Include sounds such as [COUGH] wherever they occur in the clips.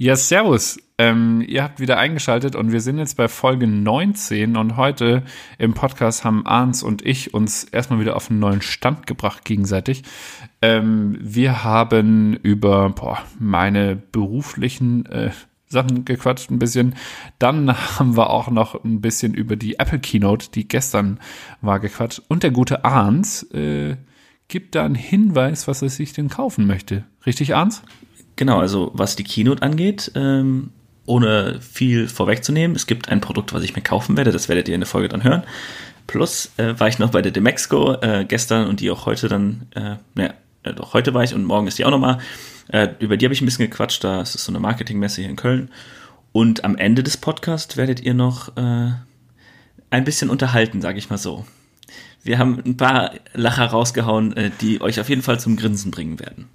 Ja, servus. Ähm, ihr habt wieder eingeschaltet und wir sind jetzt bei Folge 19 und heute im Podcast haben Arns und ich uns erstmal wieder auf einen neuen Stand gebracht gegenseitig. Ähm, wir haben über boah, meine beruflichen äh, Sachen gequatscht ein bisschen. Dann haben wir auch noch ein bisschen über die Apple Keynote, die gestern war, gequatscht. Und der gute Arns äh, gibt da einen Hinweis, was er sich denn kaufen möchte. Richtig, Arns? Genau, also was die Keynote angeht, ähm, ohne viel vorwegzunehmen, es gibt ein Produkt, was ich mir kaufen werde, das werdet ihr in der Folge dann hören. Plus äh, war ich noch bei der Demexco äh, gestern und die auch heute dann, äh, naja, äh, doch heute war ich und morgen ist die auch nochmal. Äh, über die habe ich ein bisschen gequatscht, da ist so eine Marketingmesse hier in Köln. Und am Ende des Podcasts werdet ihr noch äh, ein bisschen unterhalten, sage ich mal so. Wir haben ein paar Lacher rausgehauen, äh, die euch auf jeden Fall zum Grinsen bringen werden.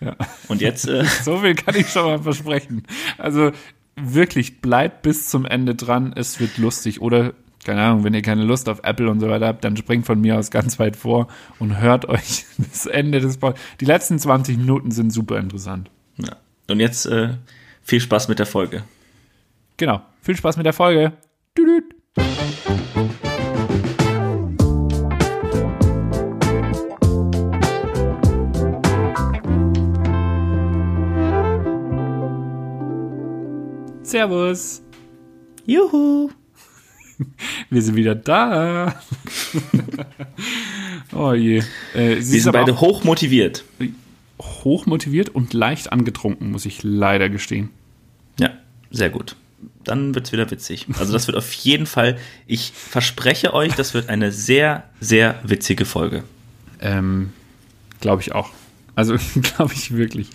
Ja. Und jetzt. Äh, [LAUGHS] so viel kann ich schon mal versprechen. Also wirklich, bleibt bis zum Ende dran. Es wird lustig. Oder, keine Ahnung, wenn ihr keine Lust auf Apple und so weiter habt, dann springt von mir aus ganz weit vor und hört euch [LAUGHS] das Ende des Pod Die letzten 20 Minuten sind super interessant. ja. Und jetzt äh, viel Spaß mit der Folge. Genau. Viel Spaß mit der Folge. Düdüt. Servus. Juhu! [LAUGHS] Wir sind wieder da. [LAUGHS] oh je. Äh, sie Wir sind beide hoch motiviert. auch hochmotiviert und leicht angetrunken, muss ich leider gestehen. Ja, sehr gut. Dann wird's wieder witzig. Also das wird auf jeden Fall, ich verspreche euch, das wird eine sehr, sehr witzige Folge. Ähm, Glaube ich auch. Also [LAUGHS] glaube ich wirklich.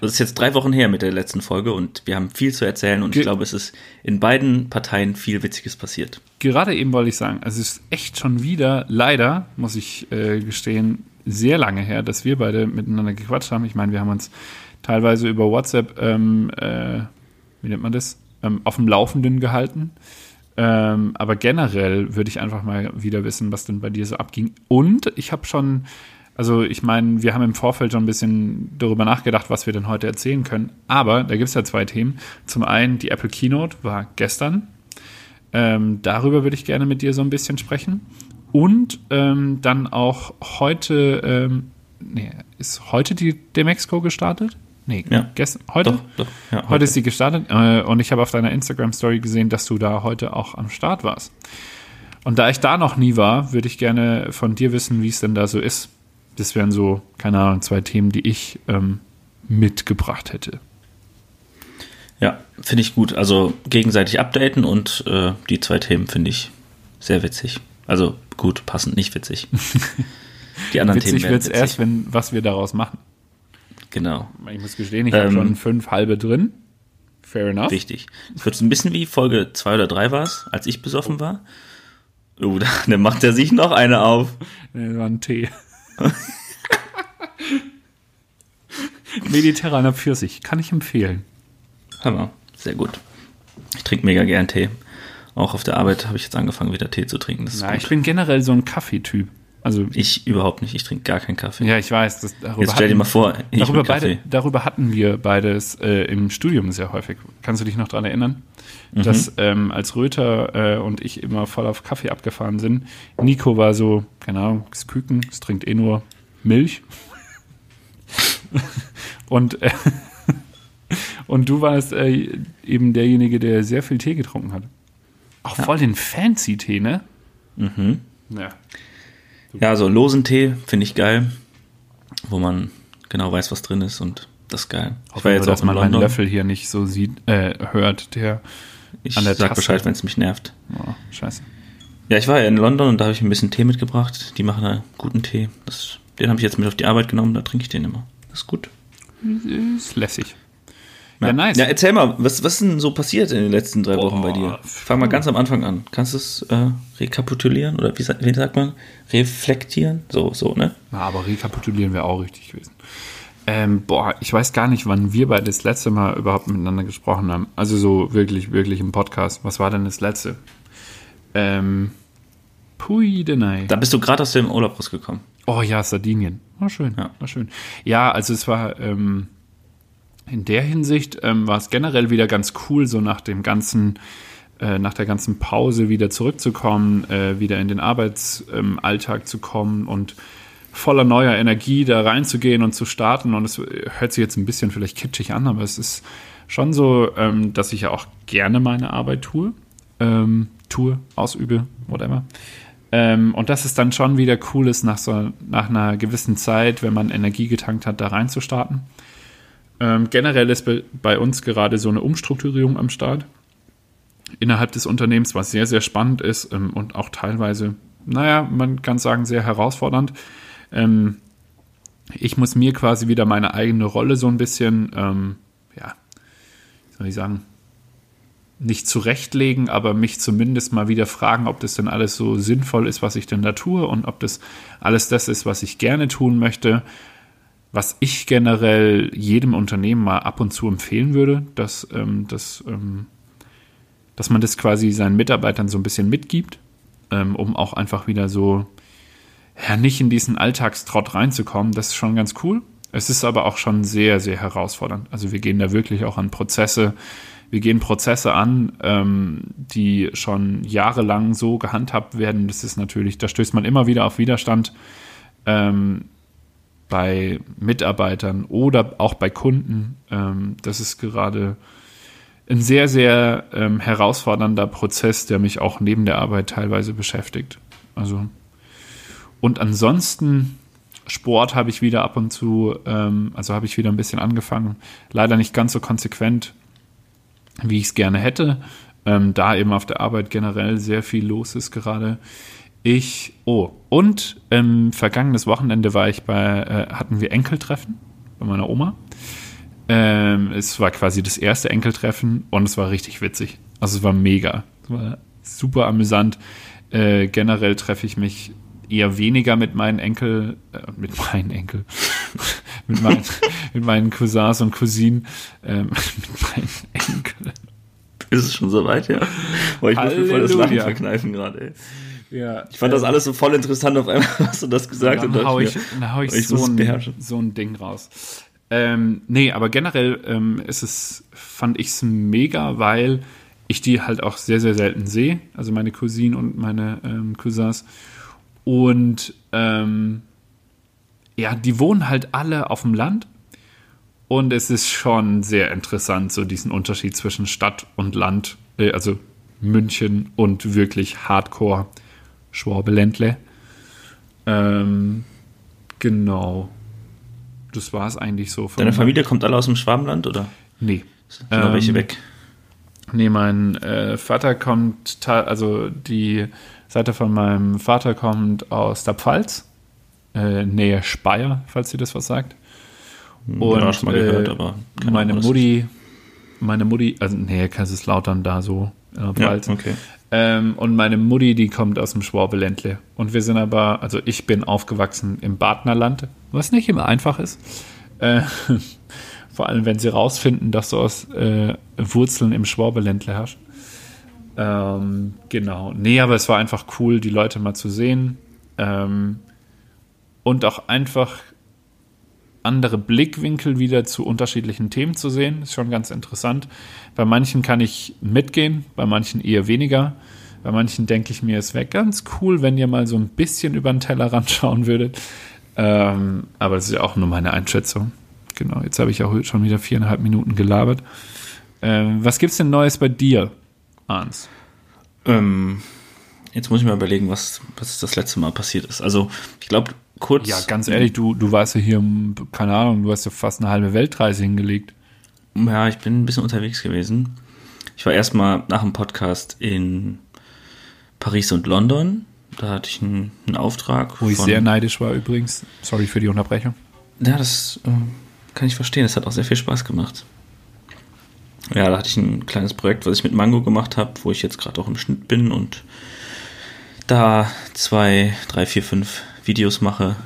Das ist jetzt drei Wochen her mit der letzten Folge und wir haben viel zu erzählen und Ge- ich glaube, es ist in beiden Parteien viel Witziges passiert. Gerade eben wollte ich sagen, also es ist echt schon wieder, leider, muss ich äh, gestehen, sehr lange her, dass wir beide miteinander gequatscht haben. Ich meine, wir haben uns teilweise über WhatsApp, ähm, äh, wie nennt man das, ähm, auf dem Laufenden gehalten. Ähm, aber generell würde ich einfach mal wieder wissen, was denn bei dir so abging. Und ich habe schon, also ich meine, wir haben im Vorfeld schon ein bisschen darüber nachgedacht, was wir denn heute erzählen können. Aber da gibt es ja zwei Themen. Zum einen, die Apple Keynote war gestern. Ähm, darüber würde ich gerne mit dir so ein bisschen sprechen. Und ähm, dann auch heute, ähm, nee, ist heute die Demexco gestartet? Nee, Ja. gestern, heute? Doch, doch. Ja, Heute ist sie gestartet äh, und ich habe auf deiner Instagram-Story gesehen, dass du da heute auch am Start warst. Und da ich da noch nie war, würde ich gerne von dir wissen, wie es denn da so ist. Das wären so, keine Ahnung, zwei Themen, die ich ähm, mitgebracht hätte. Ja, finde ich gut. Also gegenseitig updaten und äh, die zwei Themen finde ich sehr witzig. Also gut, passend, nicht witzig. [LAUGHS] Die anderen Witzig Themen werden wird es witzig. erst, wenn was wir daraus machen. Genau, Ich muss gestehen, ich habe Ähm, schon fünf halbe drin. Fair enough. richtig. Es wird so ein bisschen wie Folge zwei oder drei war es, als ich besoffen war. Oh, da, [LAUGHS] dann macht er sich noch eine auf. Nee, das war ein Tee. [LAUGHS] Mediterraner Pfirsich, kann ich empfehlen. Hammer, sehr gut. Ich trinke mega gern Tee. Auch auf der Arbeit habe ich jetzt angefangen, wieder Tee zu trinken. Das ist Na, ich bin generell so ein Kaffeetyp. Also, Ich überhaupt nicht. Ich trinke gar keinen Kaffee. ja, ich weiß. Das, darüber Jetzt stell dir hatten- mal vor, ich darüber, beide, darüber hatten wir beides äh, im Studium sehr häufig. Kannst du dich noch daran erinnern? Mhm. Dass ähm, als Röther äh, und ich immer voll auf Kaffee abgefahren sind. Nico war so, keine Ahnung, das Küken, es trinkt eh nur Milch. [LAUGHS] und, äh, [LAUGHS] und du warst äh, eben derjenige, der sehr viel Tee getrunken hat. Auch voll den fancy Tee, ne? Mhm. Ja. Ja, so losen Tee finde ich geil, wo man genau weiß, was drin ist und das ist geil. Ich war jetzt dass auch in man meinen London. Löffel hier nicht so sieht, äh, hört, der. Ich an der sag Tasse. Bescheid, wenn es mich nervt. Oh, scheiße. Ja, ich war ja in London und da habe ich ein bisschen Tee mitgebracht. Die machen da guten Tee. Das, den habe ich jetzt mit auf die Arbeit genommen, da trinke ich den immer. Das ist gut. Ist lässig. Ja, nice. Ja, erzähl mal, was, was ist denn so passiert in den letzten drei Wochen bei dir? Fang mal ganz am Anfang an. Kannst du es äh, rekapitulieren oder wie, wie sagt man? Reflektieren? So, so, ne? Na, aber rekapitulieren wäre auch richtig gewesen. Ähm, boah, ich weiß gar nicht, wann wir beide das letzte Mal überhaupt miteinander gesprochen haben. Also so wirklich, wirklich im Podcast. Was war denn das letzte? Ähm, Pui Denai. Da bist du gerade aus dem Urlaub rausgekommen. Oh ja, Sardinien. War schön. Ja. War schön. Ja, also es war, ähm, in der Hinsicht ähm, war es generell wieder ganz cool, so nach dem ganzen, äh, nach der ganzen Pause wieder zurückzukommen, äh, wieder in den Arbeitsalltag ähm, zu kommen und voller neuer Energie da reinzugehen und zu starten. Und es hört sich jetzt ein bisschen vielleicht kitschig an, aber es ist schon so, ähm, dass ich ja auch gerne meine Arbeit tue, ähm, tue, ausübe, whatever. Ähm, und dass es dann schon wieder cool ist, nach, so, nach einer gewissen Zeit, wenn man Energie getankt hat, da reinzustarten. Ähm, generell ist bei, uns gerade so eine Umstrukturierung am Start innerhalb des Unternehmens, was sehr, sehr spannend ist ähm, und auch teilweise, naja, man kann sagen, sehr herausfordernd. Ähm, ich muss mir quasi wieder meine eigene Rolle so ein bisschen, ähm, ja, wie soll ich sagen, nicht zurechtlegen, aber mich zumindest mal wieder fragen, ob das denn alles so sinnvoll ist, was ich denn da tue und ob das alles das ist, was ich gerne tun möchte. Was ich generell jedem Unternehmen mal ab und zu empfehlen würde, dass, ähm, dass, ähm, dass man das quasi seinen Mitarbeitern so ein bisschen mitgibt, ähm, um auch einfach wieder so ja, nicht in diesen Alltagstrott reinzukommen. Das ist schon ganz cool. Es ist aber auch schon sehr, sehr herausfordernd. Also wir gehen da wirklich auch an Prozesse, wir gehen Prozesse an, ähm, die schon jahrelang so gehandhabt werden. Das ist natürlich, da stößt man immer wieder auf Widerstand ähm, bei Mitarbeitern oder auch bei Kunden. Ähm, das ist gerade ein sehr, sehr ähm, herausfordernder Prozess, der mich auch neben der Arbeit teilweise beschäftigt. Also und ansonsten Sport habe ich wieder ab und zu, ähm, also habe ich wieder ein bisschen angefangen. Leider nicht ganz so konsequent, wie ich es gerne hätte. Ähm, da eben auf der Arbeit generell sehr viel los ist gerade. Ich, oh, und ähm, vergangenes Wochenende war ich bei, äh, hatten wir Enkeltreffen bei meiner Oma. Ähm, es war quasi das erste Enkeltreffen und es war richtig witzig. Also es war mega. Es war super amüsant. Äh, generell treffe ich mich eher weniger mit meinen Enkel, äh, mit meinen Enkel, [LAUGHS] mit, meinen, [LAUGHS] mit meinen Cousins und Cousinen, äh, [LAUGHS] mit meinen Enkeln. Ist es schon soweit, ja? Boah, ich Halleluja. muss mir voll das Lachen verkneifen gerade, ey. Ja, ich fand äh, das alles so voll interessant auf einmal, was du das gesagt hast. Dann hau ich, dann hau ich, ich so, ein, so ein Ding raus. Ähm, nee, aber generell ähm, ist es, fand ich es mega, weil ich die halt auch sehr, sehr selten sehe. Also meine Cousinen und meine ähm, Cousins. Und ähm, ja, die wohnen halt alle auf dem Land. Und es ist schon sehr interessant, so diesen Unterschied zwischen Stadt und Land, äh, also München und wirklich Hardcore Schwabeländle. Ähm, genau. Das war es eigentlich so. Deine Familie kommt alle aus dem Schwabenland, oder? Nee. Sind ähm, welche weg? Nee, mein äh, Vater kommt, also die Seite von meinem Vater kommt aus der Pfalz, äh, Nähe Speyer, falls ihr das was sagt. Hm, und ja, schon mal gehört, äh, aber meine Ahnung, Mutti, meine Mutti, also Nähe Kaiserslautern da so in der Pfalz. Ja, okay. Ähm, und meine Mutti, die kommt aus dem Schwabeländle. Und wir sind aber, also ich bin aufgewachsen im Badnerland, was nicht immer einfach ist. Äh, [LAUGHS] vor allem, wenn sie rausfinden, dass du aus äh, Wurzeln im Schwabeländle hast. Ähm, genau. Nee, aber es war einfach cool, die Leute mal zu sehen. Ähm, und auch einfach andere Blickwinkel wieder zu unterschiedlichen Themen zu sehen. Ist schon ganz interessant. Bei manchen kann ich mitgehen, bei manchen eher weniger. Bei manchen denke ich mir, es wäre ganz cool, wenn ihr mal so ein bisschen über den Tellerrand [LAUGHS] schauen würdet. Ähm, aber das ist ja auch nur meine Einschätzung. Genau, jetzt habe ich auch schon wieder viereinhalb Minuten gelabert. Ähm, was es denn Neues bei dir? Arns? Ähm, jetzt muss ich mal überlegen, was, was das letzte Mal passiert ist. Also, ich glaube, kurz. Ja, ganz ehrlich, du, du warst ja hier, keine Ahnung, du hast ja fast eine halbe Weltreise hingelegt. Ja, ich bin ein bisschen unterwegs gewesen. Ich war erstmal nach dem Podcast in Paris und London. Da hatte ich einen, einen Auftrag. Wo ich sehr neidisch war übrigens. Sorry für die Unterbrechung. Ja, das äh, kann ich verstehen. Das hat auch sehr viel Spaß gemacht ja, da hatte ich ein kleines Projekt, was ich mit Mango gemacht habe, wo ich jetzt gerade auch im Schnitt bin und da zwei, drei, vier, fünf Videos mache,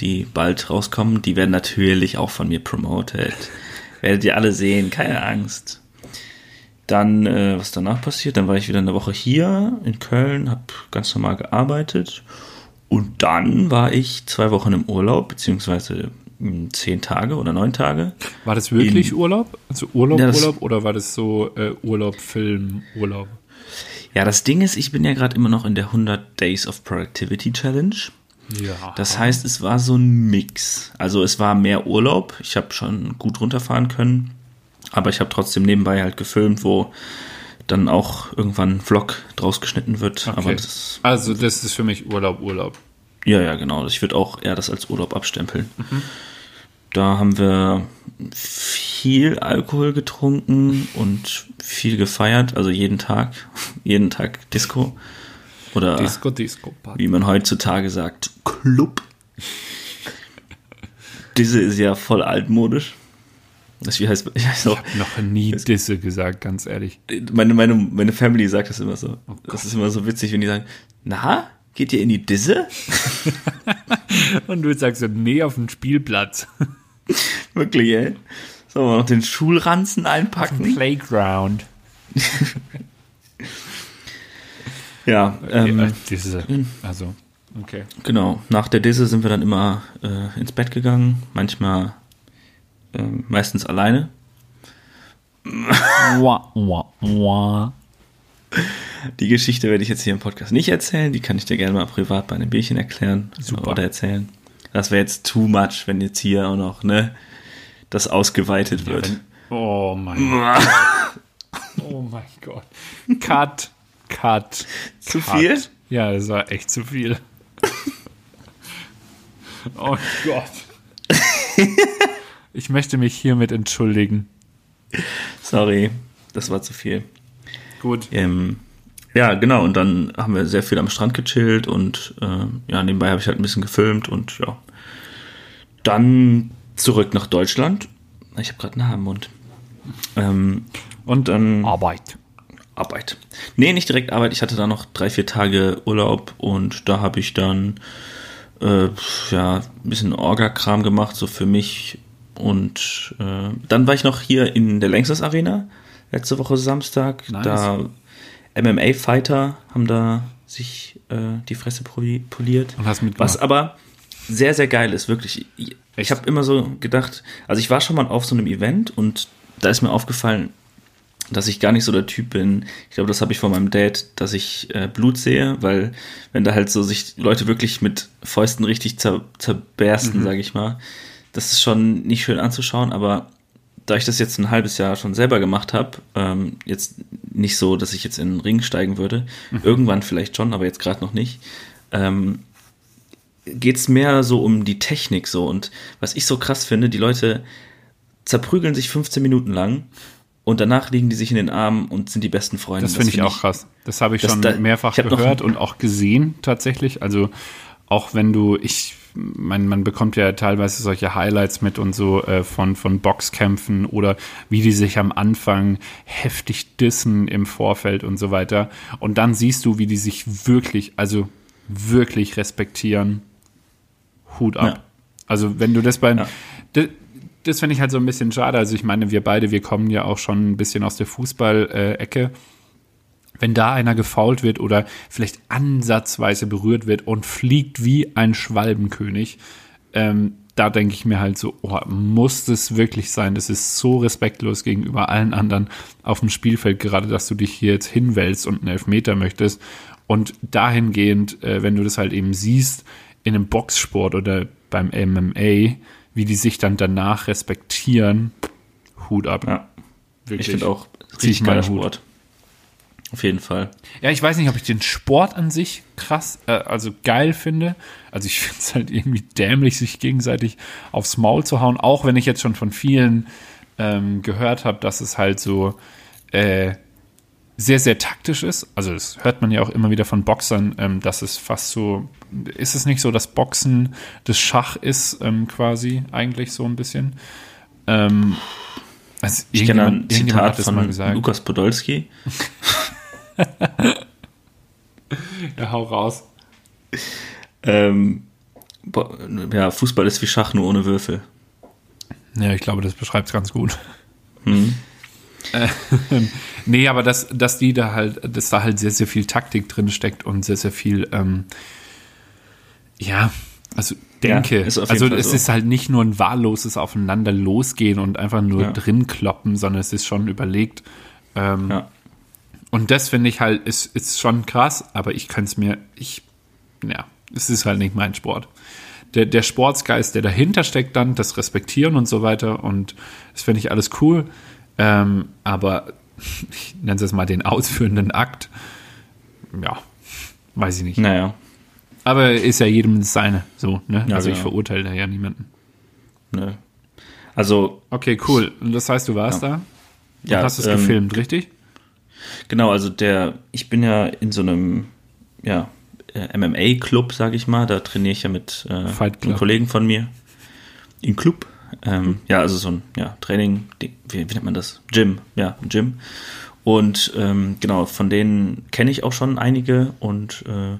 die bald rauskommen. Die werden natürlich auch von mir promoted. [LAUGHS] Werdet ihr alle sehen, keine Angst. Dann, äh, was danach passiert, dann war ich wieder eine Woche hier in Köln, habe ganz normal gearbeitet. Und dann war ich zwei Wochen im Urlaub, beziehungsweise zehn Tage oder neun Tage. War das wirklich In- Urlaub? Also Urlaub, Ja, das- Urlaub oder war das so äh, Urlaub, Film, Urlaub? Ja, das Ding ist, ich bin ja gerade immer noch in der 100 Days of Productivity Challenge. Ja. Das heißt, es war so ein Mix. Also es war mehr Urlaub. Ich habe schon gut runterfahren können, aber ich habe trotzdem nebenbei halt gefilmt, wo dann auch irgendwann ein Vlog draus geschnitten wird. Aber Okay. das, also das ist für mich Urlaub, Urlaub. ja, ja, genau. Ich würde auch eher das als Urlaub abstempeln. Da haben wir viel Alkohol getrunken und viel gefeiert, also jeden Tag, [LAUGHS] jeden Tag Disco. Oder Disco, Disco, Party. wie man heutzutage sagt, Club. Diese ist ja voll altmodisch. Das wie heißt, ich weiß auch, Noch nie Disse gesagt, ganz ehrlich. meine, meine, meine Family sagt das immer so. Oh das ist immer so witzig, wenn die sagen, na, geht ihr in die Disse? [LAUGHS] Und du sagst so, nee, auf den Spielplatz. [LAUGHS] Wirklich, ey. Sollen wir noch den Schulranzen einpacken? Playground. [LAUGHS] Ja, ähm, äh, Disse. Also, okay. genau. Nach der Disse sind wir dann immer äh, ins Bett gegangen. Manchmal, ähm, meistens alleine. [LAUGHS] Wah, wah, wah. Die Geschichte werde ich jetzt hier im Podcast nicht erzählen. Die kann ich dir gerne mal privat bei einem Bierchen erklären Super. oder erzählen. Das wäre jetzt too much, wenn jetzt hier auch noch ne, das ausgeweitet wird. Wenn, oh mein Gott. [LAUGHS] Oh mein Gott. Cut. Cut. Zu Cut. viel? Ja, das war echt zu viel. Oh Gott. Ich möchte mich hiermit entschuldigen. Sorry, das war zu viel. Gut. Ähm, ja, genau. Und dann haben wir sehr viel am Strand gechillt und äh, ja, nebenbei habe ich halt ein bisschen gefilmt und ja. Dann zurück nach Deutschland. Ich habe gerade einen Haar im Mund. Ähm, und dann Arbeit. Arbeit. Nee, nicht direkt Arbeit. Ich hatte da noch drei, vier Tage Urlaub und da habe ich dann äh, ja, ein bisschen Orga-Kram gemacht, so für mich. Und äh, dann war ich noch hier in der Längstes Arena, letzte Woche Samstag. Nice. Da MMA-Fighter haben da sich äh, die Fresse poli- poliert. Und hast mitgemacht. Was aber sehr, sehr geil ist, wirklich. Ich, ich habe immer so gedacht, also ich war schon mal auf so einem Event und da ist mir aufgefallen, dass ich gar nicht so der Typ bin. Ich glaube, das habe ich von meinem Dad, dass ich äh, Blut sehe, weil wenn da halt so sich Leute wirklich mit Fäusten richtig zer zerbersten, sage ich mal, das ist schon nicht schön anzuschauen, aber da ich das jetzt ein halbes Jahr schon selber gemacht habe, ähm, jetzt nicht so, dass ich jetzt in den Ring steigen würde, irgendwann vielleicht schon, aber jetzt gerade noch nicht, ähm, geht es mehr so um die Technik so. Und was ich so krass finde, die Leute zerprügeln sich 15 Minuten lang und danach liegen die sich in den Armen und sind die besten Freunde. Das finde ich auch krass. Das habe ich schon da- mehrfach hab gehört und auch gesehen tatsächlich. Also auch wenn du, ich, man, man bekommt ja teilweise solche Highlights mit und so äh, von, von Boxkämpfen oder wie die sich am Anfang heftig dissen im Vorfeld und so weiter. Und dann siehst du, wie die sich wirklich, also wirklich respektieren. Hut ab. Ja. Also wenn du das beim, Ja. das, das finde ich halt so ein bisschen schade. Also ich meine, wir beide, wir kommen ja auch schon ein bisschen aus der Fußball-Ecke. Wenn da einer gefault wird oder vielleicht ansatzweise berührt wird und fliegt wie ein Schwalbenkönig, ähm, da denke ich mir halt so, oh, muss das wirklich sein? Das ist so respektlos gegenüber allen anderen auf dem Spielfeld, gerade dass du dich hier jetzt hinwälzt und einen Elfmeter möchtest. Und dahingehend, äh, wenn du das halt eben siehst, in einem Boxsport oder beim MMA, wie die sich dann danach respektieren, Hut ab. Ja, Wirklich. ich finde auch richtig geiler. Sport. Auf jeden Fall. Ja, ich weiß nicht, ob ich den Sport an sich krass, äh, also geil finde. Also ich [LAUGHS] finde es halt irgendwie dämlich, sich gegenseitig aufs Maul zu hauen, auch wenn ich jetzt schon von vielen ähm, gehört habe, dass es halt so äh, sehr, sehr taktisch ist. Also das hört man ja auch immer wieder von Boxern, ähm, dass es fast so, ist es nicht so, dass Boxen das Schach ist, ähm, quasi eigentlich so ein bisschen. Ähm, also Ich kenne ein Zitat von. Lukas Podolski. [LAUGHS] [LAUGHS] Ja, hau raus. Ähm, ja, Fußball ist wie Schach, nur ohne Würfel. Ja, ich glaube, das beschreibt es ganz gut. Hm. Äh, nee, aber dass, dass die da halt, dass da halt sehr, sehr viel Taktik drin steckt und sehr, sehr viel, ähm, ja, also denke. Ja, also Fall es so. ist halt nicht nur ein wahlloses Aufeinander losgehen und einfach nur Ja. drin kloppen, sondern es ist schon überlegt. Ähm, Ja. Und das finde ich halt, ist, ist schon krass, aber ich könnte es mir, ich, ja, es ist halt nicht mein Sport. Der, der Sportsgeist, der dahinter steckt dann, das Respektieren und so weiter und das finde ich alles cool. Ähm, aber [LAUGHS] ich nenne es jetzt mal den ausführenden Akt. Ja, weiß ich nicht. Naja, Aber ist ja jedem das seine, so, ne? Ja, also ich genau. verurteile da ja niemanden. ne. Also, Okay, cool. Und das heißt, du warst da? Und ja, hast es ähm, gefilmt, richtig? Genau, also der, ich bin ja in so einem, ja, äh, MMA-Club, sage ich mal. Da trainiere ich ja mit äh, einem Kollegen von mir. Im Club. Ähm, ja, also so ein ja, Training, wie, wie nennt man das? Gym, ja, Gym. Und ähm, genau, von denen kenne ich auch schon einige und äh,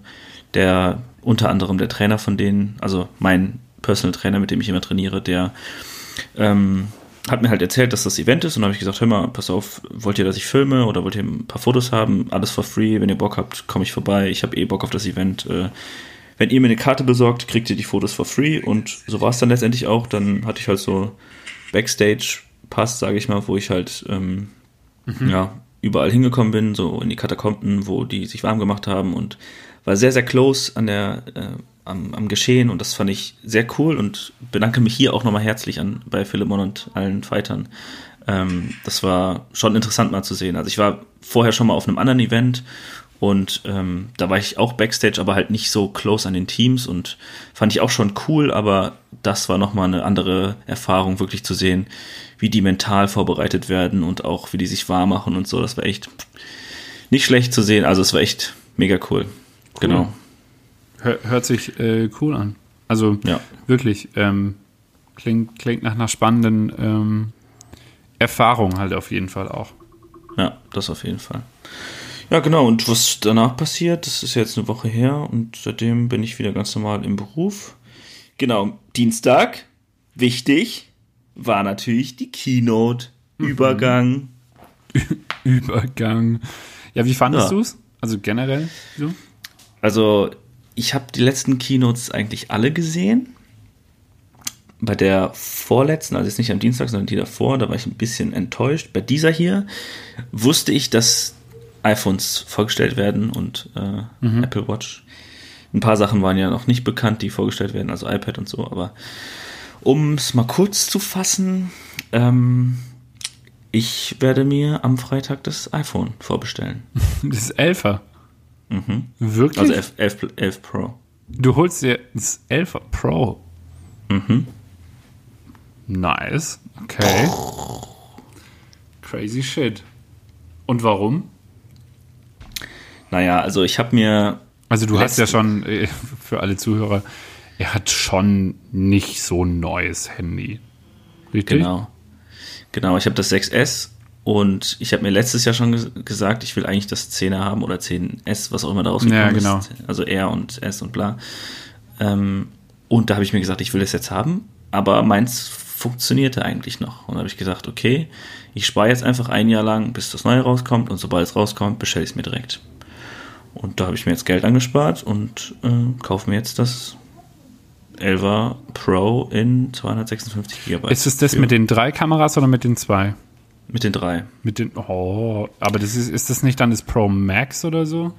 der unter anderem der Trainer von denen, also mein Personal Trainer, mit dem ich immer trainiere, der ähm, hat mir halt erzählt, dass das Event ist und habe ich gesagt, hör mal, pass auf, wollt ihr, dass ich filme oder wollt ihr ein paar Fotos haben? Alles for free, wenn ihr Bock habt, komme ich vorbei. Ich habe eh Bock auf das Event. Äh, wenn ihr mir eine Karte besorgt, kriegt ihr die Fotos for free und so war es dann letztendlich auch. Dann hatte ich halt so Backstage-Pass, sage ich mal, wo ich halt ähm, ja, überall hingekommen bin, so in die Katakomben, wo die sich warm gemacht haben und war sehr, sehr close an der, äh, am, am Geschehen und das fand ich sehr cool und bedanke mich hier auch nochmal herzlich an bei Philemon und allen Fightern. Ähm, das war schon interessant mal zu sehen. Also ich war vorher schon mal auf einem anderen Event und ähm, da war ich auch Backstage, aber halt nicht so close an den Teams und fand ich auch schon cool, aber das war nochmal eine andere Erfahrung, wirklich zu sehen, wie die mental vorbereitet werden und auch wie die sich warm machen und so. Das war echt nicht schlecht zu sehen. Also es war echt mega cool. Genau. Hör, hört sich äh, cool an. Also Ja. wirklich, ähm, klingt, klingt nach einer spannenden ähm, Erfahrung halt auf jeden Fall auch. Ja, das auf jeden Fall. Ja, genau. Und was danach passiert, das ist jetzt eine Woche her und seitdem bin ich wieder ganz normal im Beruf. Genau, Dienstag, wichtig, war natürlich die Keynote. Übergang. [LAUGHS] Übergang. Ja, wie fandest Ja. du es? Also generell so? Also, ich habe die letzten Keynotes eigentlich alle gesehen. Bei der vorletzten, also jetzt nicht am Dienstag, sondern die davor, da war ich ein bisschen enttäuscht. Bei dieser hier wusste ich, dass iPhones vorgestellt werden und äh, Apple Watch. Ein paar Sachen waren ja noch nicht bekannt, die vorgestellt werden, also iPad und so. Aber um es mal kurz zu fassen, ähm, ich werde mir am Freitag das iPhone vorbestellen. [LAUGHS] Das ist Elfer. Mhm. Wirklich? Also 11, 11, 11 Pro. du holst dir das Elfer Pro. Mhm. Nice. Okay. Crazy shit. Und warum? Naja, also ich habe mir, Also du hast ja schon, äh, für alle Zuhörer, er hat schon nicht so ein neues Handy. Richtig? genau, genau, ich habe das 6S und ich habe mir letztes Jahr schon ges- gesagt, ich will eigentlich das 10er haben oder 10S, was auch immer da rausgekommen Ja, genau. ist. Also R und S und bla. Ähm, und da habe ich mir gesagt, ich will das jetzt haben, aber meins funktionierte eigentlich noch. Und da habe ich gesagt, okay, ich spare jetzt einfach ein Jahr lang, bis das neue rauskommt und sobald es rauskommt, bestelle ich es mir direkt. Und da habe ich mir jetzt Geld angespart und äh, kaufe mir jetzt das 11er Pro in 256 GB. Ist es das Für- mit den drei Kameras oder mit den zwei? Mit den drei? Mit den, oh, aber das ist, ist das nicht dann das Pro Max oder so?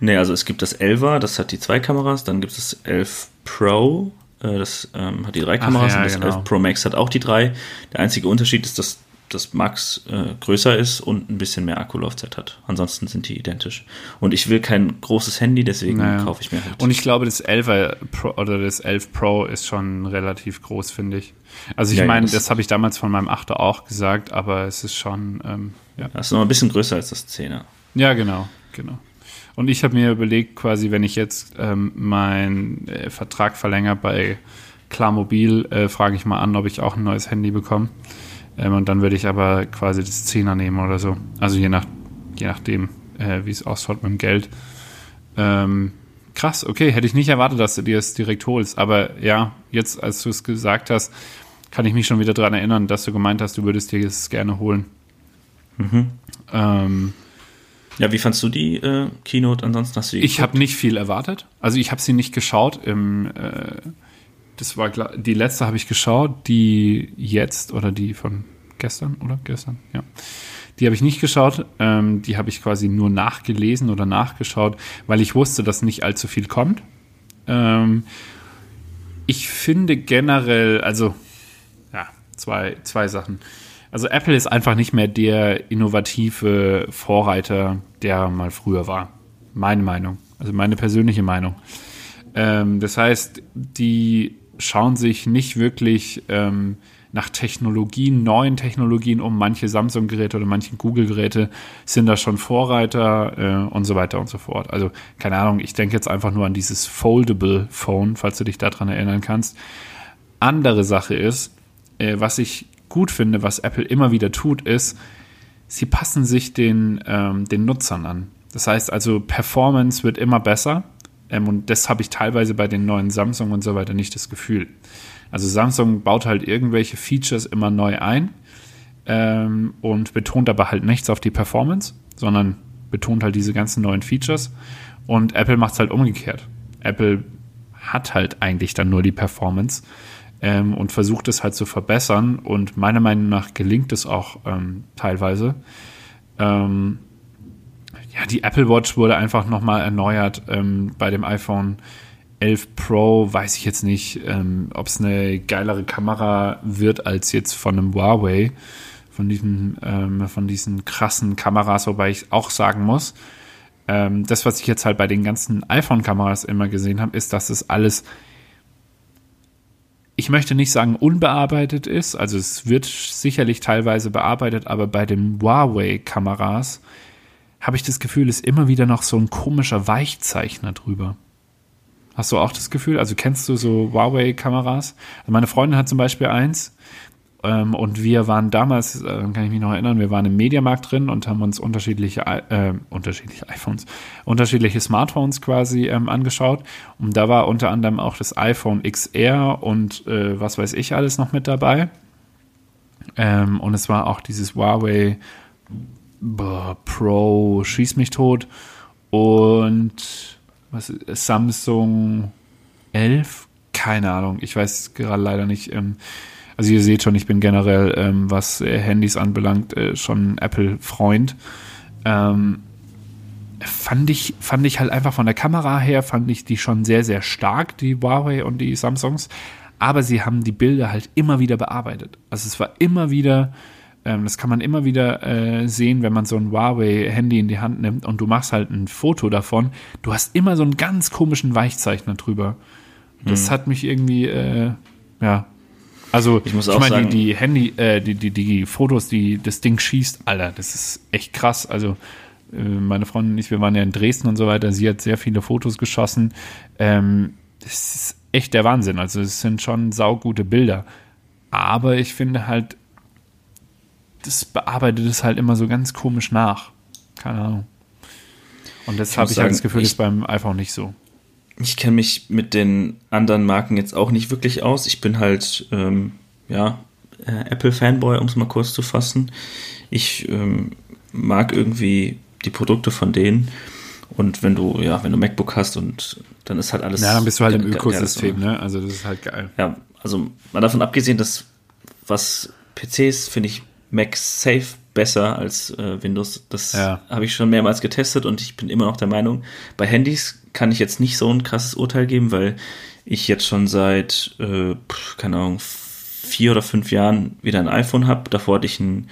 Nee, also es gibt das 11er, das hat die zwei Kameras, dann gibt es das 11 Pro, äh, das ähm, hat die drei Ach Kameras ja, und das genau. 11 Pro Max hat auch die drei. Der einzige Unterschied ist, dass das Max äh, größer ist und ein bisschen mehr Akkulaufzeit hat. Ansonsten sind die identisch. Und ich will kein großes Handy, deswegen Naja. kaufe ich mir halt. Und ich glaube, das 11er Pro oder das 11 Pro ist schon relativ groß, finde ich. Also ich Ja, ja, meine, das- das, habe ich damals von meinem 8er auch gesagt, aber es ist schon, ähm, ja. das ist noch ein bisschen größer als das 10er. Ja, genau, genau. Und ich habe mir überlegt, quasi, wenn ich jetzt ähm, meinen äh, Vertrag verlängere bei Klarmobil, äh, frage ich mal an, ob ich auch ein neues Handy bekomme. Ähm, und dann würde ich aber quasi das 10er nehmen oder so. Also je, nach, je nachdem, äh, wie es ausschaut mit dem Geld. Ähm, krass, okay, hätte ich nicht erwartet, dass du dir es direkt holst. Aber ja, jetzt, als du es gesagt hast, kann ich mich schon wieder daran erinnern, dass du gemeint hast, du würdest dir es gerne holen. Ähm, Ja, wie fandst du die äh, Keynote? Ansonsten hast du Ich habe nicht viel erwartet. Also ich habe sie nicht geschaut im, äh, das war die letzte habe ich geschaut, die jetzt oder die von gestern oder gestern, ja. Die habe ich nicht geschaut, ähm, die habe ich quasi nur nachgelesen oder nachgeschaut, weil ich wusste, dass nicht allzu viel kommt. Ähm, ich finde generell, also ja, zwei, zwei Sachen. Also Apple ist einfach nicht mehr der innovative Vorreiter, der mal früher war. Meine Meinung, also meine persönliche Meinung. Ähm, das heißt, die schauen sich nicht wirklich ähm, nach Technologien, neuen Technologien um. Manche Samsung-Geräte oder manche Google-Geräte sind da schon Vorreiter äh, und so weiter und so fort. Also keine Ahnung, ich denke jetzt einfach nur an dieses Foldable Phone, falls du dich daran erinnern kannst. Andere Sache ist, äh, was ich gut finde, was Apple immer wieder tut, ist, sie passen sich den, ähm, den Nutzern an. Das heißt also, Performance wird immer besser. Ähm, und das habe ich teilweise bei den neuen Samsung und so weiter nicht das Gefühl. Also Samsung baut halt irgendwelche Features immer neu ein ähm, und betont aber halt nichts auf die Performance, sondern betont halt diese ganzen neuen Features. Und Apple macht es halt umgekehrt. Apple hat halt eigentlich dann nur die Performance ähm, und versucht es halt zu verbessern. Und meiner Meinung nach gelingt es auch ähm, teilweise. Ähm, ja, die Apple Watch wurde einfach nochmal erneuert ähm, bei dem iPhone 11 Pro. Weiß ich jetzt nicht, ähm, ob es eine geilere Kamera wird als jetzt von einem Huawei, von diesen, ähm, von diesen krassen Kameras, wobei ich auch sagen muss, ähm, das, was ich jetzt halt bei den ganzen iPhone-Kameras immer gesehen habe, ist, dass es alles, ich möchte nicht sagen unbearbeitet ist, also es wird sicherlich teilweise bearbeitet, aber bei den Huawei-Kameras habe ich das Gefühl, ist immer wieder noch so ein komischer Weichzeichner drüber. Hast du auch das Gefühl? Also kennst du so Huawei-Kameras? Also meine Freundin hat zum Beispiel eins. Ähm, und wir waren damals, äh, kann ich mich noch erinnern, wir waren im Mediamarkt drin und haben uns unterschiedliche, äh, unterschiedliche iPhones, unterschiedliche Smartphones quasi ähm, angeschaut. Und da war unter anderem auch das iPhone XR und äh, was weiß ich alles noch mit dabei. Ähm, und es war auch dieses Huawei Pro Schieß mich tot. Und was Samsung 11? Keine Ahnung, ich weiß gerade leider nicht. Ähm, also ihr seht schon, ich bin generell, ähm, was äh, Handys anbelangt, äh, schon Apple-Freund. Ähm, fand ich, fand ich halt einfach von der Kamera her, fand ich die schon sehr, sehr stark, die Huawei und die Samsungs. Aber sie haben die Bilder halt immer wieder bearbeitet. Also es war immer wieder ähm, das kann man immer wieder äh, sehen, wenn man so ein Huawei-Handy in die Hand nimmt und du machst halt ein Foto davon. Du hast immer so einen ganz komischen Weichzeichner drüber. Das mhm. hat mich irgendwie, äh, ja. Also, ich, muss ich meine, die, die Handy, äh, die, die, die Fotos, die das Ding schießt, Alter, das ist echt krass. Also, äh, meine Freundin und ich, wir waren ja in Dresden und so weiter. Sie hat sehr viele Fotos geschossen. Ähm, das ist echt der Wahnsinn. Also, es sind schon saugute Bilder. Aber ich finde halt, das bearbeitet es halt immer so ganz komisch nach. Keine Ahnung. Und das habe ich halt das Gefühl, ich, ist beim iPhone nicht so. Ich kenne mich mit den anderen Marken jetzt auch nicht wirklich aus. Ich bin halt, ähm, ja, äh, Apple-Fanboy, um es mal kurz zu fassen. Ich ähm, mag irgendwie die Produkte von denen. Und wenn du, ja, wenn du MacBook hast und dann ist halt alles. Ja, dann bist du halt im Ökosystem, ne? Also das ist halt geil. Ja, also mal davon abgesehen, dass was PCs, finde ich, Mac safe besser als äh, Windows. Das ja. habe ich schon mehrmals getestet und ich bin immer noch der Meinung, bei Handys kann ich jetzt nicht so ein krasses Urteil geben, weil ich jetzt schon seit, äh, keine Ahnung, vier oder fünf Jahren wieder ein iPhone habe. Davor hatte ich ein,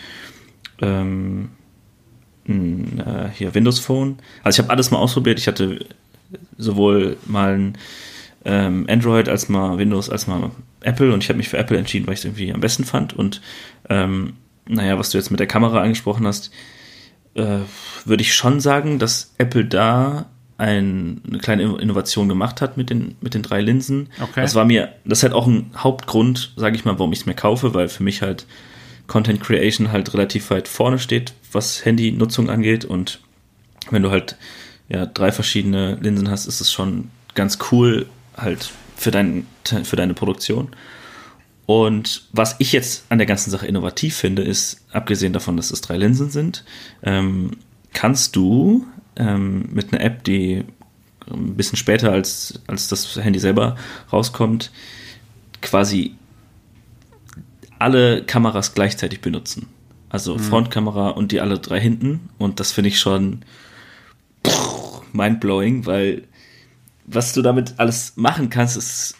ähm, ein äh, hier Windows Phone. Also ich habe alles mal ausprobiert. Ich hatte sowohl mal ein ähm, Android als mal Windows als mal Apple und ich habe mich für Apple entschieden, weil ich es irgendwie am besten fand und ähm, naja, was du jetzt mit der Kamera angesprochen hast, äh, würde ich schon sagen, dass Apple da ein, eine kleine Innovation gemacht hat mit den, mit den drei Linsen. Okay. Das war mir, das ist halt auch ein Hauptgrund, sage ich mal, warum ich es mir kaufe, weil für mich halt Content Creation halt relativ weit vorne steht, was Handy-Nutzung angeht. Und wenn du halt ja drei verschiedene Linsen hast, ist es schon ganz cool halt für, dein, für deine Produktion. Und was ich jetzt an der ganzen Sache innovativ finde, ist, abgesehen davon, dass es drei Linsen sind, ähm, kannst du ähm, mit einer App, die ein bisschen später als, als das Handy selber rauskommt, quasi alle Kameras gleichzeitig benutzen. Also Frontkamera und die alle drei hinten. Und das finde ich schon mindblowing, weil was du damit alles machen kannst, ist,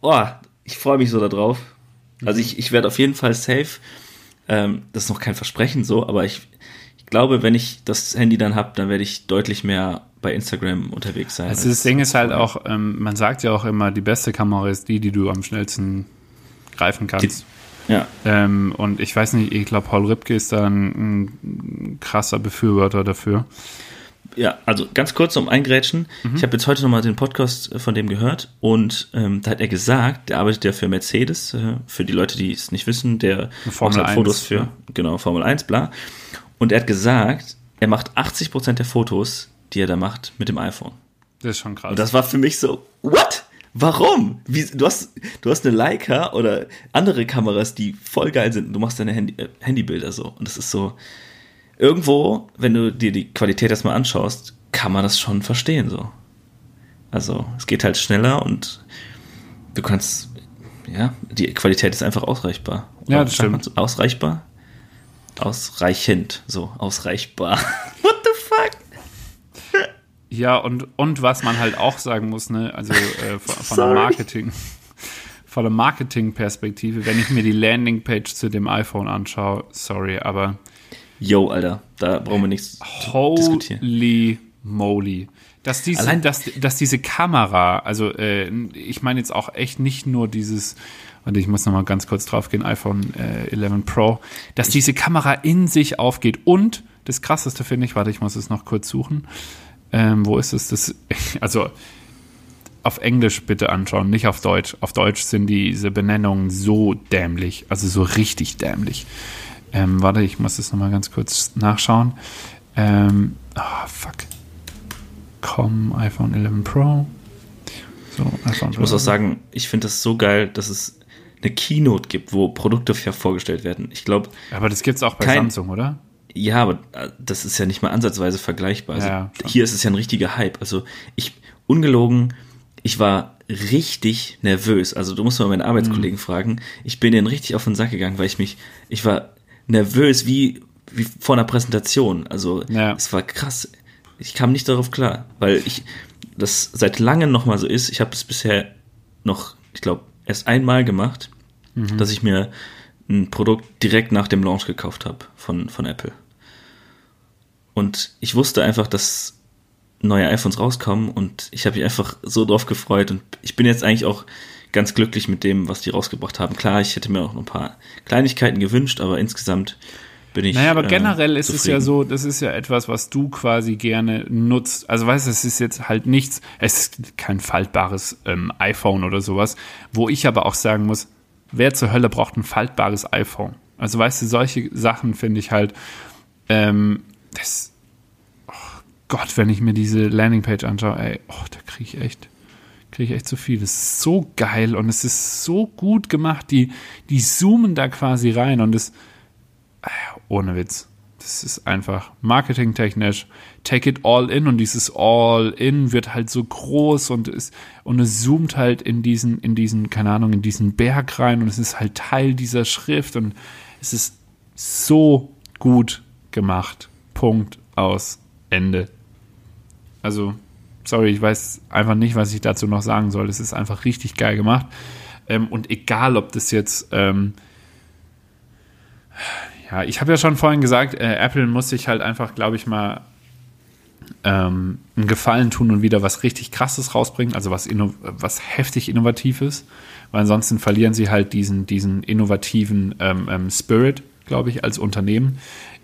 oh, ich freue mich so darauf. Also ich, ich werde auf jeden Fall safe, ähm, das ist noch kein Versprechen so, aber ich, ich glaube, wenn ich das Handy dann habe, dann werde ich deutlich mehr bei Instagram unterwegs sein. Also das Ding ist halt auch, ähm, man sagt ja auch immer, die beste Kamera ist die, die du am schnellsten greifen kannst. ja, Ähm, und ich weiß nicht, ich glaube, Paul Ripke ist da ein, ein krasser Befürworter dafür. Ja, also ganz kurz um Eingrätschen. Mhm. Ich habe jetzt heute nochmal den Podcast äh, von dem gehört und ähm, da hat er gesagt, der arbeitet ja für Mercedes, äh, für die Leute, die es nicht wissen, der Formel macht halt 1, Fotos für, ja. genau, Formel 1, bla. Und er hat gesagt, er macht 80% der Fotos, die er da macht, mit dem iPhone. Das ist schon krass. Und das war für mich so, what? Warum? Wie, du, hast, du hast eine Leica oder andere Kameras, die voll geil sind und du machst deine Handy, äh, Handybilder so. Und das ist so, irgendwo, wenn du dir die Qualität erstmal anschaust, kann man das schon verstehen so. Also, es geht halt schneller und du kannst, ja, die Qualität ist einfach ausreichbar. Ja, das stimmt. Ausreichbar? Ausreichend, so, ausreichbar. [LAUGHS] What the fuck? Ja, und, und was man halt auch sagen muss, ne, also äh, von, von der. Marketing, von der Marketing-Perspektive, wenn ich mir die Landingpage zu dem iPhone anschaue, sorry, aber Yo, Alter, da brauchen wir nichts zu diskutieren. holy moly. Dass diese, Allein- dass, dass diese Kamera, also äh, ich meine jetzt auch echt nicht nur dieses, und ich muss nochmal ganz kurz drauf gehen, iPhone äh, 11 Pro, dass diese Kamera in sich aufgeht und das krasseste finde ich, warte, ich muss es noch kurz suchen. Ähm, wo ist es? Das, [LAUGHS] also auf Englisch bitte anschauen, nicht auf Deutsch. Auf Deutsch sind diese Benennungen so dämlich, also so richtig dämlich. Ähm, warte, ich muss das nochmal ganz kurz nachschauen. Ähm, ah, fuck. Com, iPhone 11 Pro. So, iPhone Ich muss auch sagen, ich finde das so geil, dass es eine Keynote gibt, wo Produkte vorgestellt werden. Ich glaube, Aber das gibt's auch bei Kein- Samsung, oder? ja, aber äh, das ist ja nicht mal ansatzweise vergleichbar. Also Ja, hier ist es ja ein richtiger Hype. Also ich, ungelogen, ich war richtig nervös. Also du musst mal meine Arbeitskollegen Mhm. fragen. Ich bin denen richtig auf den Sack gegangen, weil ich mich, ich war nervös wie, wie vor einer Präsentation. Also Ja. es war krass. Ich kam nicht darauf klar, weil ich das seit langem noch mal so ist. Ich habe es bisher noch, ich glaube, erst einmal gemacht, Mhm. dass ich mir ein Produkt direkt nach dem Launch gekauft habe von, von Apple. Und ich wusste einfach, dass neue iPhones rauskommen und ich habe mich einfach so drauf gefreut und ich bin jetzt eigentlich auch ganz glücklich mit dem, was die rausgebracht haben. Klar, ich hätte mir auch noch ein paar Kleinigkeiten gewünscht, aber insgesamt bin ich. Naja, aber äh, generell ist es ja so, das ist ja etwas, was du quasi gerne nutzt. Also weißt du, es ist jetzt halt nichts, es ist kein faltbares ähm, iPhone oder sowas, wo ich aber auch sagen muss, wer zur Hölle braucht ein faltbares iPhone? Also weißt du, solche Sachen finde ich halt, ähm, das, oh Gott, wenn ich mir diese Landingpage anschaue, ey, oh, da kriege ich echt, kriege ich echt zu viel. Das ist so geil und es ist so gut gemacht. Die, die zoomen da quasi rein und es, ohne Witz. Das ist einfach marketingtechnisch. Take it all in und dieses all in wird halt so groß und ist und es zoomt halt in diesen in diesen keine Ahnung in diesen Berg rein und es ist halt Teil dieser Schrift und es ist so gut gemacht. Punkt aus Ende. Also sorry, ich weiß einfach nicht, was ich dazu noch sagen soll. Es ist einfach richtig geil gemacht ähm, und egal, ob das jetzt ähm, ja, ich habe ja schon vorhin gesagt, äh, Apple muss sich halt einfach, glaube ich, mal ähm, einen Gefallen tun und wieder was richtig Krasses rausbringen, also was, was heftig Innovatives, weil ansonsten verlieren sie halt diesen, diesen innovativen ähm, ähm, Spirit, glaube ich, als Unternehmen.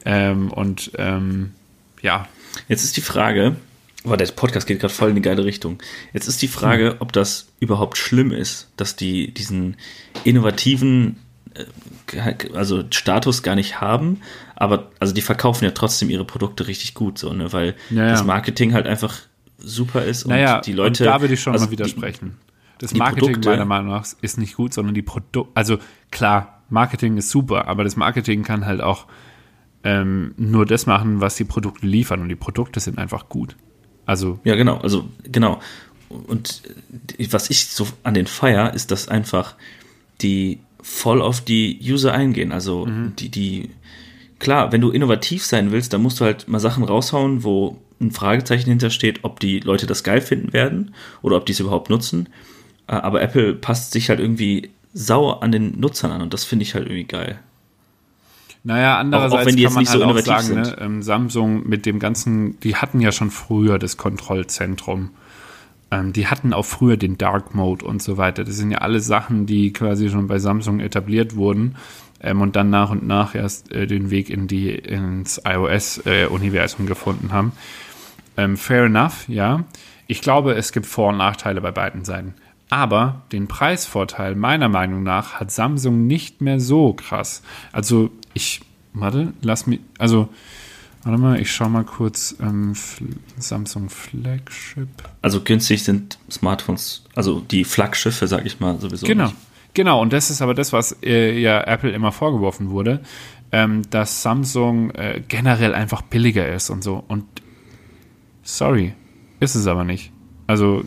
Ähm, und ähm, ja, Jetzt ist die Frage, aber der Podcast geht gerade voll in eine geile Richtung. Jetzt ist die Frage, Hm. ob das überhaupt schlimm ist, dass die diesen innovativen äh, also Status gar nicht haben, aber also die verkaufen ja trotzdem ihre Produkte richtig gut so, ne, weil Ja, ja. das Marketing halt einfach super ist und naja, die Leute und da würde ich schon also mal widersprechen. Das die Marketing Produkte- meiner Meinung nach ist nicht gut, sondern die Produkte, also klar, Marketing ist super, aber das Marketing kann halt auch ähm, nur das machen, was die Produkte liefern und die Produkte sind einfach gut. Also Ja, genau, also genau. Und was ich so an den feier, ist, dass einfach die voll auf die User eingehen. Also Mhm. die, die, klar, wenn du innovativ sein willst, dann musst du halt mal Sachen raushauen, wo ein Fragezeichen hintersteht, ob die Leute das geil finden werden oder ob die es überhaupt nutzen. Äh, Aber Apple passt sich halt irgendwie sauer an den Nutzern an und das finde ich halt irgendwie geil. Naja, andererseits Auch- auch wenn die kann man halt so auch sagen, ne, ähm, Samsung mit dem ganzen, die hatten ja schon früher das Kontrollzentrum. Ähm, die hatten auch früher den Dark Mode und so weiter. Das sind ja alle Sachen, die quasi schon bei Samsung etabliert wurden ähm, und dann nach und nach erst äh, den Weg in die, ins iOS-Universum gefunden haben. Ähm, fair enough, ja. Ich glaube, es gibt Vor- und Nachteile bei beiden Seiten. Aber den Preisvorteil meiner Meinung nach hat Samsung nicht mehr so krass. Also ich, warte, lass mich, also, warte mal, ich schau mal kurz ähm, Samsung Flagship. Also günstig sind Smartphones, also die Flaggschiffe, sag ich mal, sowieso. Genau, Nicht. genau. Und das ist aber das, was äh, ja Apple immer vorgeworfen wurde, ähm, dass Samsung äh, generell einfach billiger ist und so. Und sorry, ist es aber nicht. Also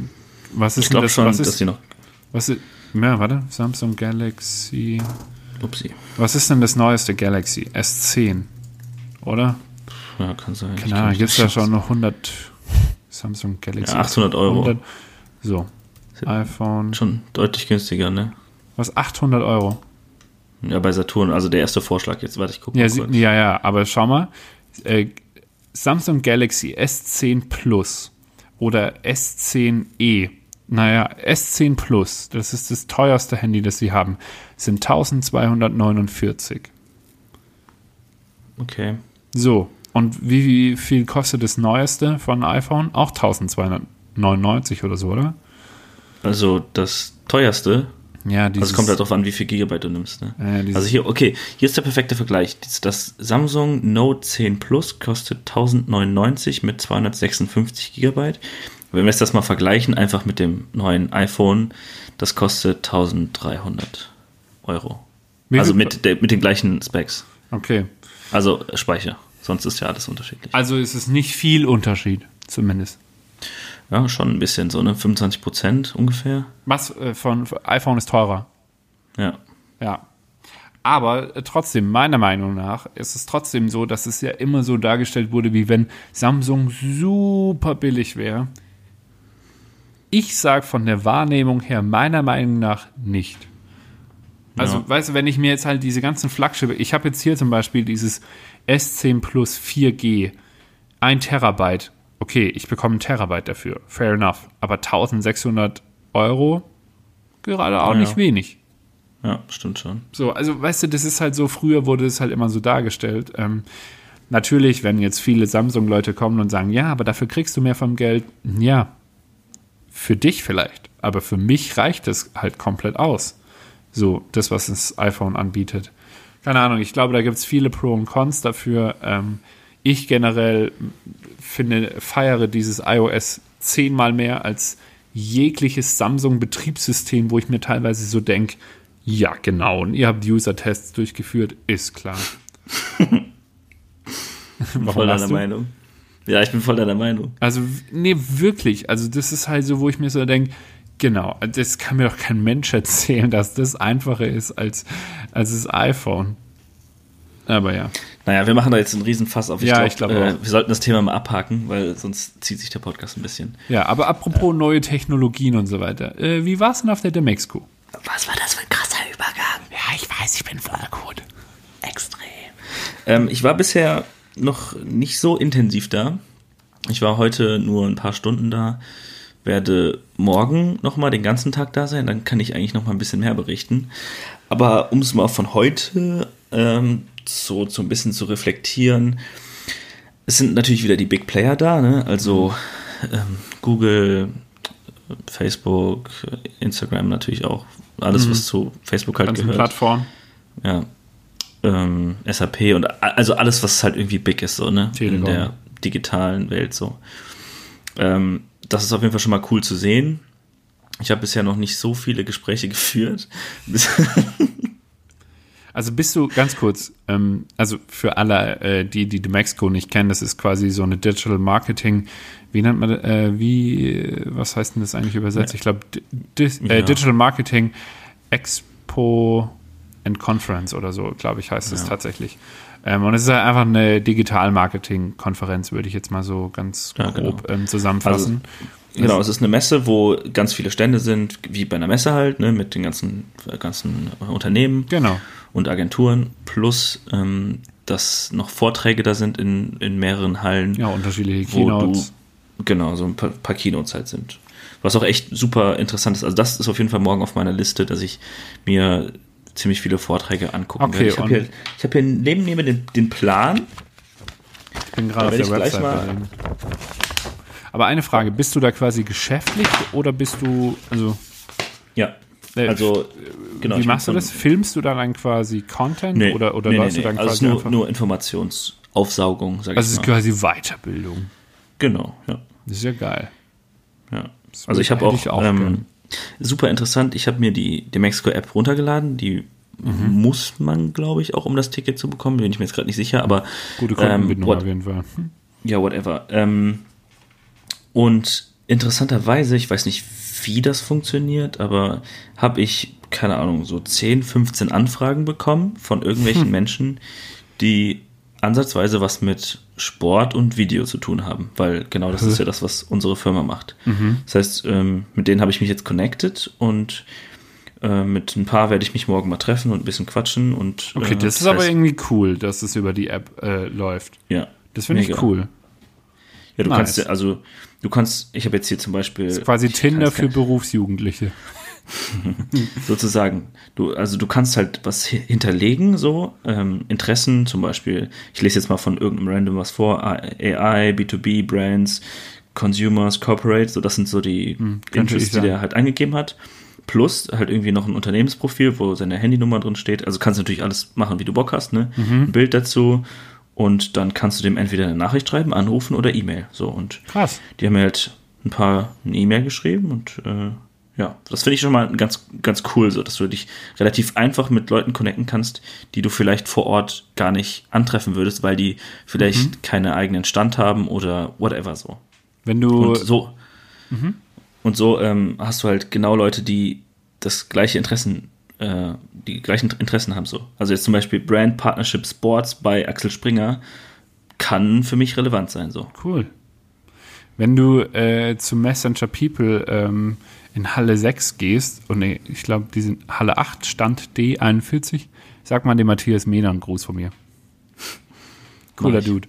was ist Ich denn glaube das? schon, was dass ist, die noch. was ist, ja, warte, Samsung Galaxy. Upsi. Was ist denn das neueste Galaxy? S10, oder? Ja, kann sein. Keine kenn Ahnung, gibt es da schon noch 100 Samsung Galaxy? Ja, 800 Euro. 100, so, iPhone. Schon deutlich günstiger, ne? Was, 800 Euro? Ja, bei Saturn, also der erste Vorschlag jetzt. Warte, ich gucke Ja, mal ja, ja, aber schau mal. Äh, Samsung Galaxy S10 Plus oder S10e, naja, S10 Plus, das ist das teuerste Handy, das sie haben, sind 1249. Okay. So, und wie, viel kostet das neueste von iPhone? Auch 1299 oder so, oder? Also das teuerste, Ja, also dieses, es kommt halt drauf an, wie viel Gigabyte du nimmst, ne? äh, Also hier, okay, hier ist der perfekte Vergleich. Das- Das Samsung Note 10 Plus kostet 1099 mit 256 Gigabyte. Wenn wir jetzt das mal vergleichen, einfach mit dem neuen iPhone, das kostet 1300 Euro. Wie Also mit, der, mit den gleichen Specs. Okay, Also Speicher. Sonst ist ja alles unterschiedlich. also ist es nicht viel Unterschied, zumindest. Ja, schon ein bisschen so, ne? 25 Prozent ungefähr. Was äh, von von iPhone ist teurer? Ja. Ja. Aber äh, trotzdem, meiner Meinung nach, ist es trotzdem so, dass es ja immer so dargestellt wurde, wie wenn Samsung super billig wäre. Ich sag von der Wahrnehmung her, meiner Meinung nach nicht. Also, Ja. weißt du, wenn ich mir jetzt halt diese ganzen Flaggschiffe, ich habe jetzt hier zum Beispiel dieses S10 Plus 4G, ein Terabyte. Okay, ich bekomme ein Terabyte dafür, fair enough. Aber 1600 Euro, gerade auch Ja. nicht wenig. Ja, stimmt schon. So, also weißt du, das ist halt so, früher wurde es halt immer so dargestellt. Ähm, natürlich, wenn jetzt viele Samsung-Leute kommen und sagen, ja, aber dafür kriegst du mehr vom Geld, ja, für dich vielleicht, aber für mich reicht es halt komplett aus. So, das, was das iPhone anbietet. Keine Ahnung, ich glaube, da gibt es viele Pro und Cons dafür. Ähm, ich generell finde, feiere dieses iOS zehnmal mehr als jegliches Samsung-Betriebssystem, wo ich mir teilweise so denke, ja, genau, und ihr habt User-Tests durchgeführt, ist klar. [LAUGHS] Warum voll du? Meinung. Ja, ich bin voll deiner Meinung. Also, nee, wirklich. Also, das ist halt so, wo ich mir so denke, genau, das kann mir doch kein Mensch erzählen, dass das einfacher ist als, als das iPhone. Aber ja. Naja, wir machen da jetzt einen Riesenfass auf. Ja, glaub, ich glaub äh, wir sollten das Thema mal abhaken, weil sonst zieht sich der Podcast ein bisschen. Ja, aber apropos neue Technologien und so weiter. Äh, wie war es denn auf der Demexco? Was war das für ein krasser Übergang? Ja, ich weiß, ich bin voll gut. Extrem. Ähm, ich war bisher noch nicht so intensiv da. Ich war heute nur ein paar Stunden da, werde morgen nochmal den ganzen Tag da sein, dann kann ich eigentlich nochmal ein bisschen mehr berichten. Aber um es mal von heute ähm, so, so ein bisschen zu reflektieren, es sind natürlich wieder die Big Player da, ne? also ähm, Google, Facebook, Instagram natürlich auch, alles was zu Facebook halt Ganzen gehört Plattform. ja, ähm, SAP und also alles, was halt irgendwie big ist, so, ne? Telekom. In der digitalen Welt so. Ähm, das ist auf jeden Fall schon mal cool zu sehen. Ich habe bisher noch nicht so viele Gespräche [LAUGHS] geführt. Also bist du ganz kurz, ähm, also für alle, äh, die die Demexco nicht kennen, das ist quasi so eine Digital Marketing, wie nennt man, äh, wie, äh, was heißt denn das eigentlich übersetzt? Ich glaube, di Ja. äh, Digital Marketing Ex Expo and Conference oder so, glaube ich, heißt es tatsächlich. Ähm, und es ist halt einfach eine Digital-Marketing-Konferenz, würde ich jetzt mal so ganz Ja, grob genau. ähm, zusammenfassen. Genau, es ist eine Messe, wo ganz viele Stände sind, wie bei einer Messe halt, ne, mit den ganzen, ganzen Unternehmen genau. und Agenturen, plus ähm, dass noch Vorträge da sind in, in mehreren Hallen, Ja, unterschiedliche wo Keynotes. du, genau, so ein paar, paar Keynotes halt sind. Was auch echt super interessant ist. Also das ist auf jeden Fall morgen auf meiner Liste, dass ich mir ziemlich viele Vorträge angucken Okay, werde. Ich habe hier, ich hab hier neben mir den, den Plan. Ich bin gerade auf der ich Website mal-. Aber eine Frage, bist du da quasi geschäftlich oder bist du, also Ja, äh, also genau. wie ich machst du das? Filmst du da dann quasi Content Nee, oder, oder nee, läufst nee, du dann. Also es quasi ist nur, einfach? nur Informationsaufsaugung, sag also es ich ist mal. quasi Weiterbildung. Genau, ja. Das ist ja geil. ja. Das Also ich habe auch, ich auch ähm. Super interessant, ich habe mir die, die Mexico-App runtergeladen, die Mhm. muss man, glaube ich, auch um das Ticket zu bekommen, bin ich mir jetzt gerade nicht sicher, aber Gute ähm, Kundenbindung what- auf jeden Fall. Hm. ja, whatever. Ähm, und interessanterweise, ich weiß nicht, wie das funktioniert, aber habe ich, keine Ahnung, so 10, 15 Anfragen bekommen von irgendwelchen Hm. Menschen, die ansatzweise was mit Sport und Video zu tun haben, weil genau das ist ja das, was unsere Firma macht. Mhm. Das heißt, ähm, mit denen habe ich mich jetzt connected und äh, mit ein paar werde ich mich morgen mal treffen und ein bisschen quatschen und Okay, äh, das ist aber heißt, irgendwie cool, dass es über die App äh, läuft. ja, Das finde ich cool. Ja, du Nice. kannst also du kannst, ich habe jetzt hier zum Beispiel Das ist quasi Tinder für Berufsjugendliche. [LAUGHS] sozusagen. Du, also du kannst halt was hi- hinterlegen, so ähm, Interessen, zum Beispiel. Ich lese jetzt mal von irgendeinem Random was vor: AI, B2B, Brands, Consumers, Corporate. So, das sind so die Hm, Interests, die der halt eingegeben hat. Plus halt irgendwie noch ein Unternehmensprofil, wo seine Handynummer drin steht. Also kannst du natürlich alles machen, wie du Bock hast, ne? Mhm. Ein Bild dazu. Und dann kannst du dem entweder eine Nachricht schreiben, anrufen oder E-Mail. So und Krass. die haben mir halt ein paar eine E-Mail geschrieben und äh, ja, das finde ich schon mal ganz, ganz cool, so dass du dich relativ einfach mit Leuten connecten kannst, die du vielleicht vor Ort gar nicht antreffen würdest, weil die vielleicht Mhm. keinen eigenen Stand haben oder whatever so. Wenn du, Und so, und so ähm, hast du halt genau Leute, die das gleiche Interessen, äh, die gleichen Interessen haben so. Also jetzt zum Beispiel Brand Partnership Sports bei Axel Springer kann für mich relevant sein so. cool. Wenn du äh, zu Messenger People ähm, in Halle 6 gehst, und nee, ich glaube, die sind Halle 8, Stand D41, sag mal dem Matthias einen Gruß von mir. Cooler. Dude.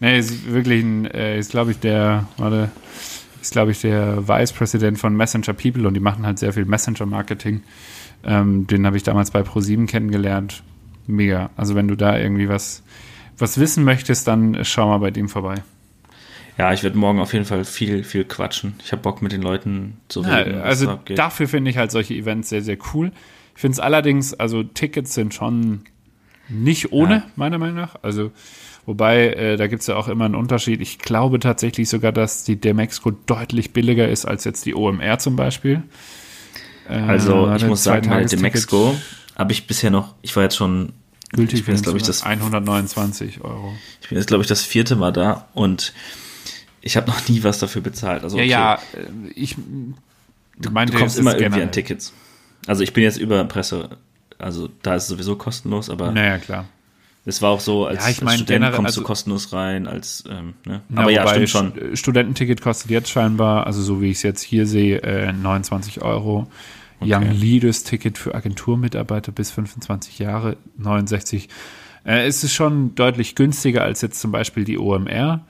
Nee, ist wirklich ein, äh, ist glaube ich der, warte, ist glaube ich der Vice President von Messenger People und die machen halt sehr viel Messenger Marketing. Ähm, den habe ich damals bei Pro7 kennengelernt. Mega. Also wenn du da irgendwie was, was wissen möchtest, dann schau mal bei dem vorbei. Ja, ich werde morgen auf jeden Fall viel, viel quatschen. Ich habe Bock mit den Leuten zu Ja, reden. was also da dafür finde ich halt solche Events sehr, sehr cool. Ich finde es allerdings, also Tickets sind schon nicht ohne, Ja. meiner Meinung nach. Also, wobei, äh, da gibt es ja auch immer einen Unterschied. Ich glaube tatsächlich sogar, dass die Demexco deutlich billiger ist als jetzt die OMR zum Beispiel. Äh, also ich muss sagen, bei Zweitagesticket Demexco habe ich bisher noch, ich war jetzt schon, gültig ich bin jetzt, glaube ich, für das, 129 Euro. ich bin jetzt, glaube ich, das vierte Mal da und ich habe noch nie was dafür bezahlt. Also Ja, okay, ja, äh, ich du du kommst immer irgendwie an Tickets. Also ich bin jetzt über Presse, also da ist es sowieso kostenlos, aber Naja, klar. es war auch so, als, Ja, ich als mein, Student generell- kommst du also- kostenlos rein, als, ähm, ne? Ja, aber ja, stimmt schon. St- Studententicket kostet jetzt scheinbar, also so wie ich es jetzt hier sehe, äh, 29 Euro. Young Leaders Ticket für Agenturmitarbeiter bis 25 Jahre, 69. Äh, es ist schon deutlich günstiger als jetzt zum Beispiel die OMR.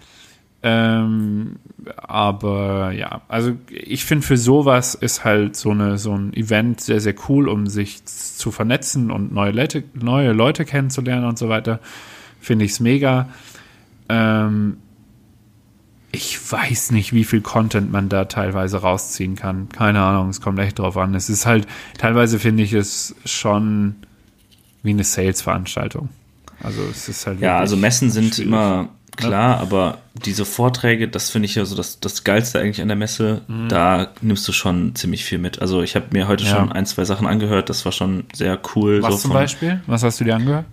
Ähm, aber ja, also ich finde für sowas ist halt so eine so ein Event sehr sehr cool, um sich zu vernetzen und neue Leute neue Leute kennenzulernen und so weiter. Finde ich es mega. Ähm, ich weiß nicht, wie viel Content man da teilweise rausziehen kann. Keine Ahnung, es kommt echt drauf an. Es ist halt, teilweise finde ich es schon wie eine Sales-Veranstaltung. Also es ist halt Ja, also Messen sind schwierig. immer klar, aber diese Vorträge, das finde ich ja so das, das Geilste eigentlich an der Messe. Da nimmst du schon ziemlich viel mit. Also ich habe mir heute Mhm. Ja. schon ein, zwei Sachen angehört, das war schon sehr cool. Was so zum von, Beispiel? Was hast du dir angehört?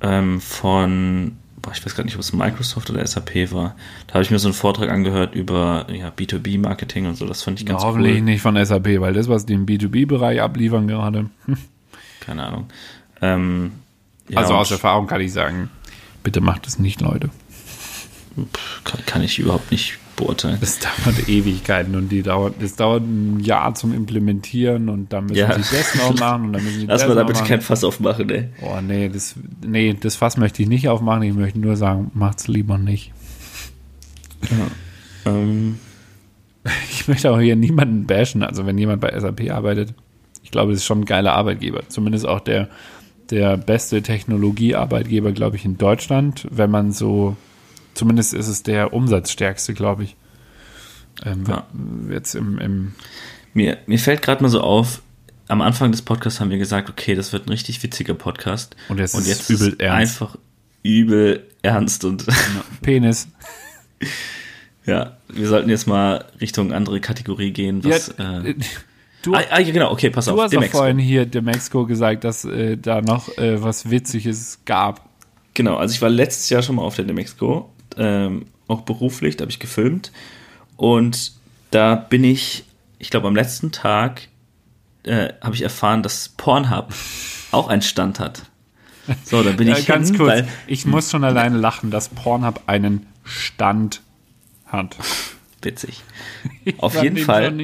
Ähm, von, boah, ich weiß gar nicht, ob es Microsoft oder SAP war. Da habe ich mir so einen Vortrag angehört über ja, B2B-Marketing und so. Das fand ich ganz ja, hoffentlich cool. nicht von SAP, weil das, was die im B2B-Bereich abliefern gerade. [LAUGHS] Keine Ahnung. Ähm, ja, also aus Erfahrung kann ich sagen, bitte macht es nicht, Leute. Kann, kann ich überhaupt nicht beurteilen. Das dauert Ewigkeiten und die dauert, das dauert ein Jahr zum Implementieren und dann müssen Ja. sie das noch [LAUGHS] machen und dann müssen sie Lass das mal da bitte kein Fass aufmachen, ey. Oh nee, das, nee, das Fass möchte ich nicht aufmachen. Ich möchte nur sagen, macht's lieber nicht. Ähm, [LAUGHS] Ich möchte auch hier niemanden bashen. Also wenn jemand bei SAP arbeitet, ich glaube, das ist schon ein geiler Arbeitgeber. Zumindest auch der, der beste Technologiearbeitgeber, glaube ich, in Deutschland. Wenn man so, zumindest ist es der umsatzstärkste, glaube ich. Ähm, Ja. Jetzt im, im mir, mir fällt gerade mal so auf, am Anfang des Podcasts haben wir gesagt, okay, das wird ein richtig witziger Podcast. Und jetzt ist jetzt es übel ist ernst. einfach übel ernst und Penis. [LAUGHS] ja, wir sollten jetzt mal Richtung andere Kategorie gehen. Was, Ja, äh, äh, du, ah, ah, ja, genau, okay, pass du auf. hast doch Demexco. vorhin hier der Mexico gesagt, dass äh, da noch äh, was Witziges gab. Genau, also ich war letztes Jahr schon mal auf der Demexco, ähm, auch beruflich, da habe ich gefilmt. Und da bin ich, ich glaube am letzten Tag, äh, habe ich erfahren, dass Pornhub [LAUGHS] auch einen Stand hat. So, da bin Ja, ich ganz hin, kurz, weil, ich muss schon alleine lachen, dass Pornhub einen Stand hat. witzig. [LAUGHS] Ich Auf jeden den Fall.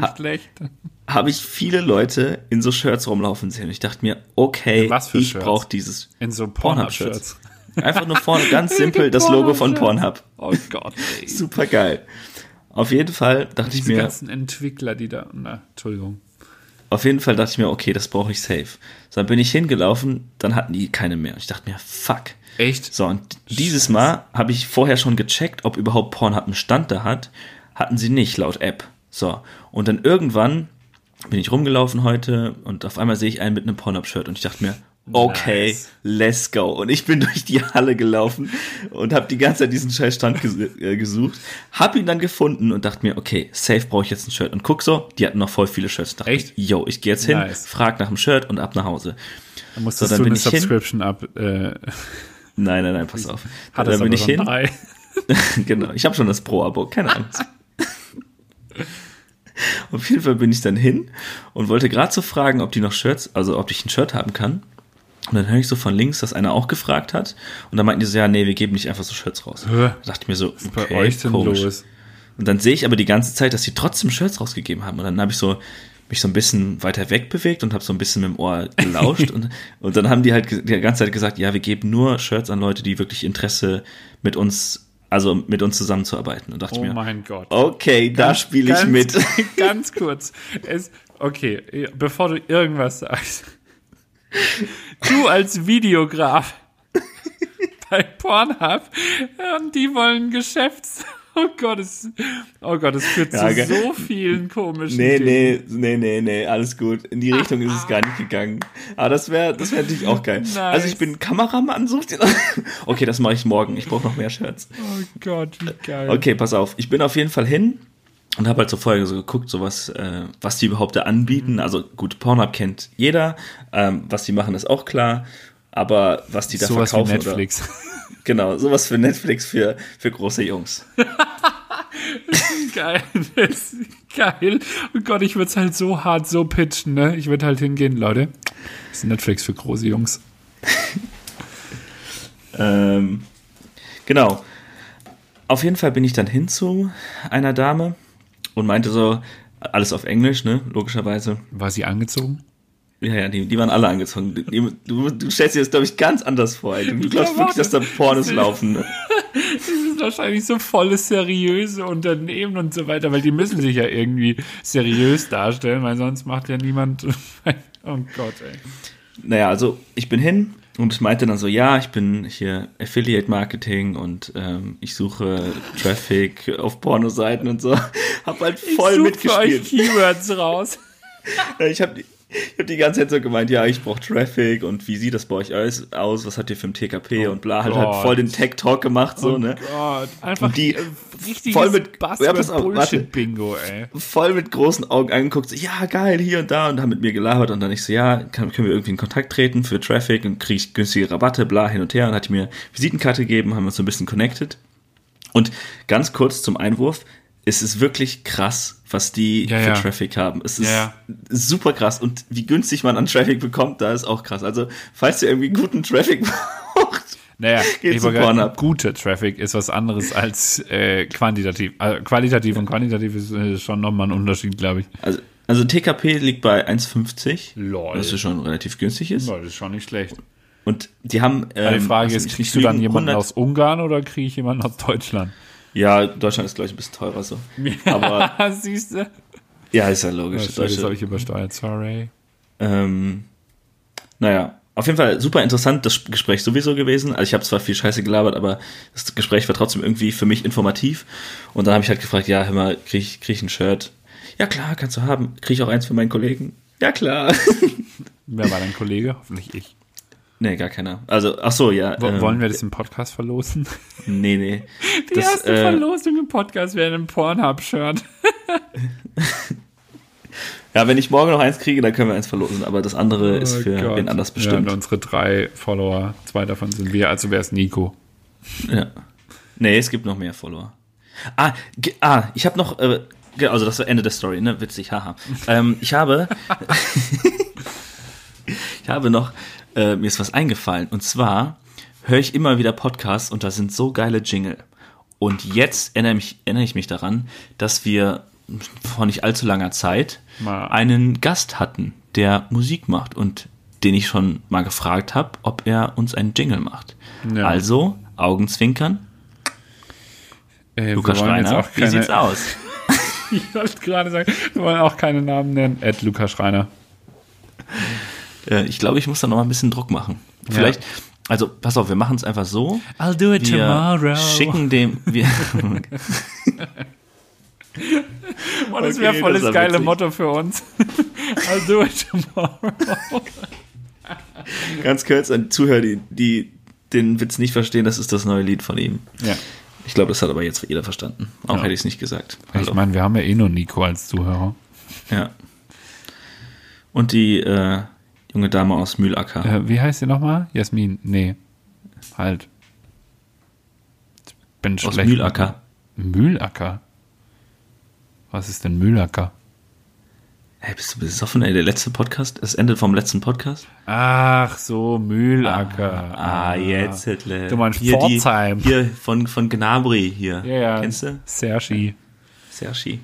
Habe ich viele Leute in so Shirts rumlaufen sehen. Und ich dachte mir, okay, Was für ich brauche dieses In so Pornhub-Shirts. Einfach nur vorne, ganz simpel, das Logo von Pornhub. Oh Gott, ey. Super geil. Auf jeden Fall dachte ich mir, ganzen Entwickler, die da. Na, Entschuldigung. Auf jeden Fall dachte ich mir, okay, das brauche ich safe. So, dann bin ich hingelaufen, dann hatten die keine mehr. Ich dachte mir, fuck. Echt? So, und dieses Mal habe ich vorher schon gecheckt, ob überhaupt Pornhub einen Stand da hat. Hatten sie nicht, laut App. So, und dann irgendwann bin ich rumgelaufen heute und auf einmal sehe ich einen mit einem Pornhub-Shirt und ich dachte mir, okay, Nice. let's go. Und ich bin [LAUGHS] durch die Halle gelaufen und habe die ganze Zeit diesen scheiß Stand ges äh, gesucht, habe ihn dann gefunden und dachte mir, okay, safe brauche ich jetzt ein Shirt. Und guck so, die hatten noch voll viele Shirts. Dachte Echt? yo, ich gehe jetzt hin, Nice. frag nach dem Shirt und ab nach Hause. Da musstest So, dann du eine ich hin. Subscription ab. Äh, [LAUGHS] Nein, nein, nein, pass auf. hat dann es bin ich hin. drei. [LAUGHS] genau, ich habe schon das Pro-Abo, keine Angst. Auf jeden Fall bin ich dann hin und wollte gerade so fragen, ob die noch Shirts, also ob ich ein Shirt haben kann. Und dann höre ich so von links, dass einer auch gefragt hat. Und dann meinten die so, ja, nee, wir geben nicht einfach so Shirts raus. Da dachte ich mir so, Bei okay, euch denn komisch. los? Und dann sehe ich aber die ganze Zeit, dass sie trotzdem Shirts rausgegeben haben. Und dann habe ich so mich so ein bisschen weiter weg bewegt und habe so ein bisschen mit dem Ohr gelauscht. [LAUGHS] und, und dann haben die halt die ganze Zeit gesagt, ja, wir geben nur Shirts an Leute, die wirklich Interesse mit uns, also mit uns zusammenzuarbeiten. Und dachte Oh ich mir, mein Gott. okay, da spiele ich Ganz- mit. [LAUGHS] Ganz kurz. Es, okay, bevor du irgendwas sagst. Du als Videograf bei Pornhub und die wollen Geschäfts. Oh Gott, es, oh Gott, es führt Ja, zu ge- so vielen komischen Nee, Dingen. nee, nee, nee, nee, alles gut. In die Richtung ist es gar nicht gegangen. Aber das wäre das wäre natürlich auch geil. Nice. Also ich bin Kameramann, sucht [LAUGHS] ihr? Okay, das mache ich morgen. Ich brauche noch mehr Shirts. Oh Gott, wie geil. Okay, pass auf. Ich bin auf jeden Fall hin und habe halt so vorher so geguckt, so was, äh, was die überhaupt da anbieten. Also gut, Pornhub kennt jeder. Ähm, was die machen, ist auch klar. Aber was die da Sowas verkaufen. Netflix. Oder, [LAUGHS] genau, sowas für Netflix für, für große Jungs. [LAUGHS] geil. Das ist geil. Oh Gott, ich würde es halt so hart so pitchen, ne? Ich würde halt hingehen, Leute. Das ist Netflix für große Jungs. [LAUGHS] Ähm, genau. Auf jeden Fall bin ich dann hin zu einer Dame und meinte so, alles auf Englisch, ne, logischerweise. War sie angezogen? Ja, ja, die, die waren alle angezogen. Du, du stellst dir das, glaube ich, ganz anders vor. Ey. Du glaubst wirklich, dass da Pornos laufen. Ne? [LAUGHS] Das sind wahrscheinlich so volle seriöse Unternehmen und so weiter, weil die müssen sich ja irgendwie seriös darstellen, weil sonst macht ja niemand. [LAUGHS] Oh Gott, ey. Naja, also ich bin hin und ich meinte dann so, ja, ich bin hier Affiliate Marketing und ähm, ich suche Traffic auf Pornoseiten und so. [LAUGHS] Hab halt voll ich für euch mitgespielt. Keywords raus. [LAUGHS] Ich habe Ich habe die ganze Zeit so gemeint, ja, ich brauche Traffic und wie sieht das bei euch aus? Was habt ihr für ein TKP Oh und bla, halt, halt voll den Tech-Talk gemacht, so, oh ne? Gott, einfach Und die richtiges voll mit- ja, pass auf, Bullshit-Bingo, ey. Voll mit großen Augen angeguckt, so, ja, geil, hier und da und haben mit mir gelabert und dann ich so, ja, kann, können wir irgendwie in Kontakt treten für Traffic und kriege ich günstige Rabatte, bla, hin und her und hat die mir Visitenkarte gegeben, haben wir uns so ein bisschen connected. Und ganz kurz zum Einwurf, es ist wirklich krass, was die Ja, für ja. Traffic haben. Es ist Ja, super krass und wie günstig man an Traffic bekommt, da ist auch krass. Also, falls ihr irgendwie guten Traffic [LAUGHS] braucht, Naja, Geht zu Pornhub. guter Traffic ist was anderes als äh, quantitativ. Also, qualitativ und quantitativ ist äh, schon nochmal ein Unterschied, glaube ich. also, also TKP liegt bei 1,50, Lol. was schon relativ günstig ist. Ja, das ist schon nicht schlecht. Und die haben. Aber die ähm, Frage lass ist, kriegst du dann jemanden 100 aus Ungarn oder kriege ich jemanden aus Deutschland? Ja, Deutschland ist, glaube ich, ein bisschen teurer so. [LAUGHS] Aber siehst du? ja, ist ja logisch. Das, das habe ich übersteuert, sorry. ähm, naja, auf jeden Fall super interessant das Gespräch sowieso gewesen. Also ich habe zwar viel Scheiße gelabert, aber das Gespräch war trotzdem irgendwie für mich informativ. Und dann habe ich halt gefragt, ja, hör mal, krieg ich, krieg ich ein Shirt? Ja klar, kannst du haben. Krieg ich auch eins für meinen Kollegen? Ja klar. [LAUGHS] Wer war dein Kollege? Hoffentlich ich. nee, gar keiner. Also, ach so, ja. Wo, ähm, wollen wir das im Podcast verlosen? Nee, nee. [LAUGHS] Die Das, erste äh, Verlosung im Podcast wäre ein Pornhub-Shirt. [LAUGHS] Ja, wenn ich morgen noch eins kriege, dann können wir eins verlosen. Aber das andere ist Oh für Gott. wen anders Ja, bestimmt. und unsere drei Follower, zwei davon sind wir, also wäre es Nico. Ja. Nee, es gibt noch mehr Follower. Ah, ah ich habe noch, äh, also das war Ende der Story, ne? Witzig, haha. [LAUGHS] ähm, ich habe, [LAUGHS] ich habe noch, äh, mir ist was eingefallen. Und zwar höre ich immer wieder Podcasts und da sind so geile Jingle. Und jetzt erinnere, mich, erinnere ich mich daran, dass wir vor nicht allzu langer Zeit Mal. einen Gast hatten, der Musik macht und den ich schon mal gefragt habe, ob er uns einen Jingle macht. Ja. Also, Augenzwinkern, Äh, Lukas Schreiner, auch wie keine, sieht's aus? [LAUGHS] Ich wollte gerade sagen, wir wollen auch keine Namen nennen. Ed Lukas Schreiner. Äh, ich glaube, ich muss da noch mal ein bisschen Druck machen. Vielleicht, also pass auf, wir machen es einfach so. I'll do it Wir schicken dem, wir, [LAUGHS] Oh, das Okay, wäre voll das das geile witzig. Motto für uns. [LAUGHS] I'll do it tomorrow. [LAUGHS] ganz kurz an Zuhörer, die, die den Witz nicht verstehen, das ist das neue Lied von ihm. Ja. Ich glaube, das hat aber jetzt jeder verstanden. Auch Ja. hätte ich es nicht gesagt. Ich Hallo. meine, wir haben ja eh nur Nico als Zuhörer. Ja. Und die äh, junge Dame aus Mühlacker. Äh, wie heißt sie nochmal? Jasmin? Nee. Halt. Ich bin aus schlecht. Mühlacker. Mühlacker? Was ist denn Mühlacker? Hey, bist du besoffen, ey? Der letzte Podcast, das Ende vom letzten Podcast? Ach so, Mühlacker. Ah, jetzt, Hitler. Du meinst hier, die, Pforzheim. hier von, von Gnabry hier. Ja, ja. Kennst du? Sergi. Sergi.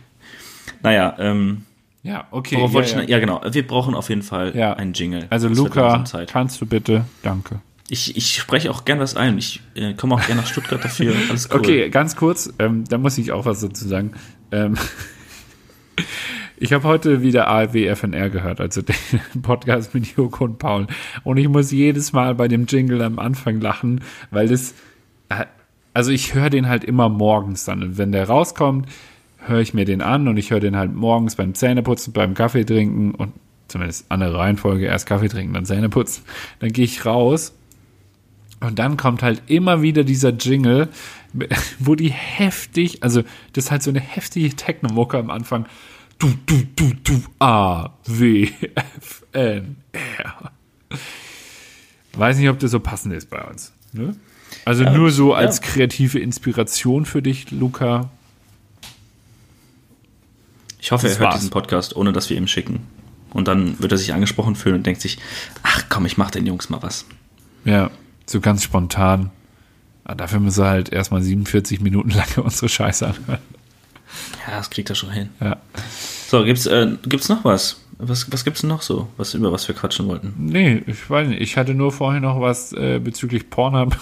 Naja, ähm, Ja, okay. worauf ja, wollte ja. ja, genau. Wir brauchen auf jeden Fall Ja. einen Jingle. Also Das Luca, kannst du bitte? Danke. Ich, ich spreche auch gern was ein. Ich äh, komme auch gerne nach Stuttgart dafür. [LAUGHS] Alles cool. Okay, ganz kurz, ähm, da muss ich auch was dazu sagen. Ähm, [LAUGHS] ich habe heute wieder ARW FNR gehört, also [LAUGHS] den Podcast mit Joko und Paul. Und ich muss jedes Mal bei dem Jingle am Anfang lachen, weil das, äh, also ich höre den halt immer morgens dann. Und wenn der rauskommt, höre ich mir den an und ich höre den halt morgens beim Zähneputzen, beim Kaffee trinken und zumindest andere Reihenfolge, erst Kaffee trinken, dann Zähne putzen. Dann gehe ich raus und dann kommt halt immer wieder dieser Jingle, wo die heftig, also das ist halt so eine heftige Techno-Mucke am Anfang. Du, du, du, du, A, W, F, N, R. Weiß nicht, ob das so passend ist bei uns. Ne? Also nur so ja. als kreative Inspiration für dich, Luca. Ich hoffe, Das er hört war's. diesen Podcast, ohne dass wir ihm schicken. Und dann wird er sich angesprochen fühlen und denkt sich, ach komm, ich mach den Jungs mal was. Ja, so ganz spontan. Aber dafür müssen wir halt erstmal 47 Minuten lang [LAUGHS] unsere Scheiße anhören. Ja, das kriegt er schon hin. Ja. So, gibt's, äh, gibt's noch was? Was, was gibt's denn noch so, was, über was wir quatschen wollten? Nee, ich weiß nicht. Ich hatte nur vorhin noch was äh, bezüglich Pornhub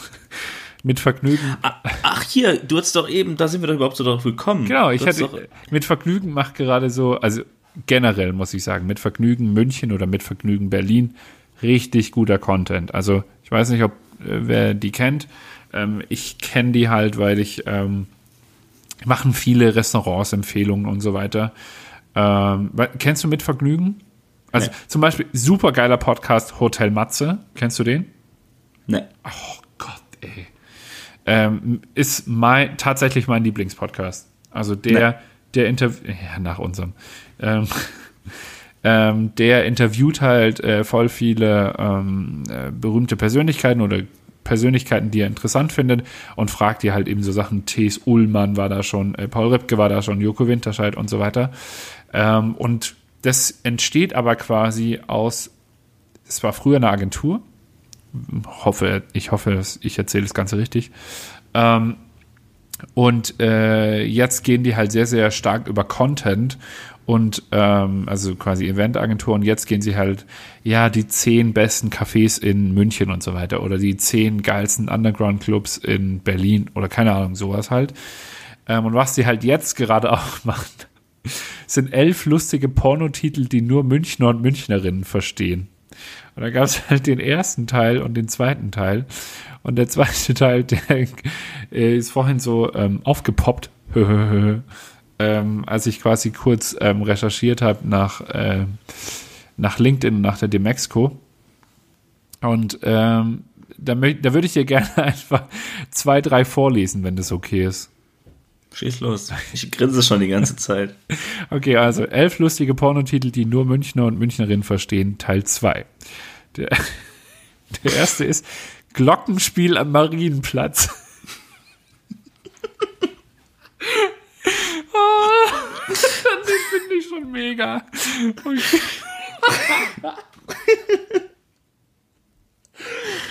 mit Vergnügen. Ah, Ach, hier, du hast doch eben, da sind wir doch überhaupt so drauf gekommen. Genau, ich hatte Doch, mit Vergnügen macht gerade so, also generell muss ich sagen, mit Vergnügen München oder mit Vergnügen Berlin richtig guter Content. Also ich weiß nicht, ob äh, wer die kennt. Ähm, ich kenne die halt, weil ich ähm, machen viele Restaurants Empfehlungen und so weiter. Ähm, kennst du mit Vergnügen? Also Nee. zum Beispiel super geiler Podcast Hotel Matze. Kennst du den? Ne. Oh Gott, ey. Ähm, ist mein, tatsächlich mein Lieblingspodcast. Also der, Nee. der Interview, ja, nach unserem. Ähm, [LAUGHS] ähm, der interviewt halt äh, voll viele ähm, äh, berühmte Persönlichkeiten oder Persönlichkeiten, die er interessant findet und fragt die halt eben so Sachen. T.S. Ullmann war da schon, äh, Paul Ripke war da schon, Joko Winterscheid und so weiter. Ähm, und das entsteht aber quasi aus, es war früher eine Agentur, hoffe, ich hoffe, ich erzähle das Ganze richtig. Ähm, und äh, jetzt gehen die halt sehr, sehr stark über Content und ähm, also quasi Eventagentur und jetzt gehen sie halt, ja, die zehn besten Cafés in München und so weiter oder die zehn geilsten Underground-Clubs in Berlin oder keine Ahnung, sowas halt. Ähm, und was sie halt jetzt gerade [LAUGHS] auch machen, sind elf lustige Pornotitel, die nur Münchner und Münchnerinnen verstehen. Und da gab es halt den ersten Teil und den zweiten Teil. Und der zweite [LAUGHS] Teil, der äh, ist vorhin so ähm, aufgepoppt, [LAUGHS] ähm, als ich quasi kurz ähm, recherchiert habe nach, äh, nach LinkedIn nach der Demexco. Und ähm, da, da würde ich dir [LAUGHS] gerne einfach zwei, drei vorlesen, wenn das okay ist. Schieß los. Ich grinse schon die ganze Zeit. [LAUGHS] Okay, also elf lustige Pornotitel, die nur Münchner und Münchnerinnen verstehen, Teil 2. Der, [LAUGHS] der erste ist Glockenspiel am Marienplatz. [LAUGHS] oh, den finde ich schon mega. Okay.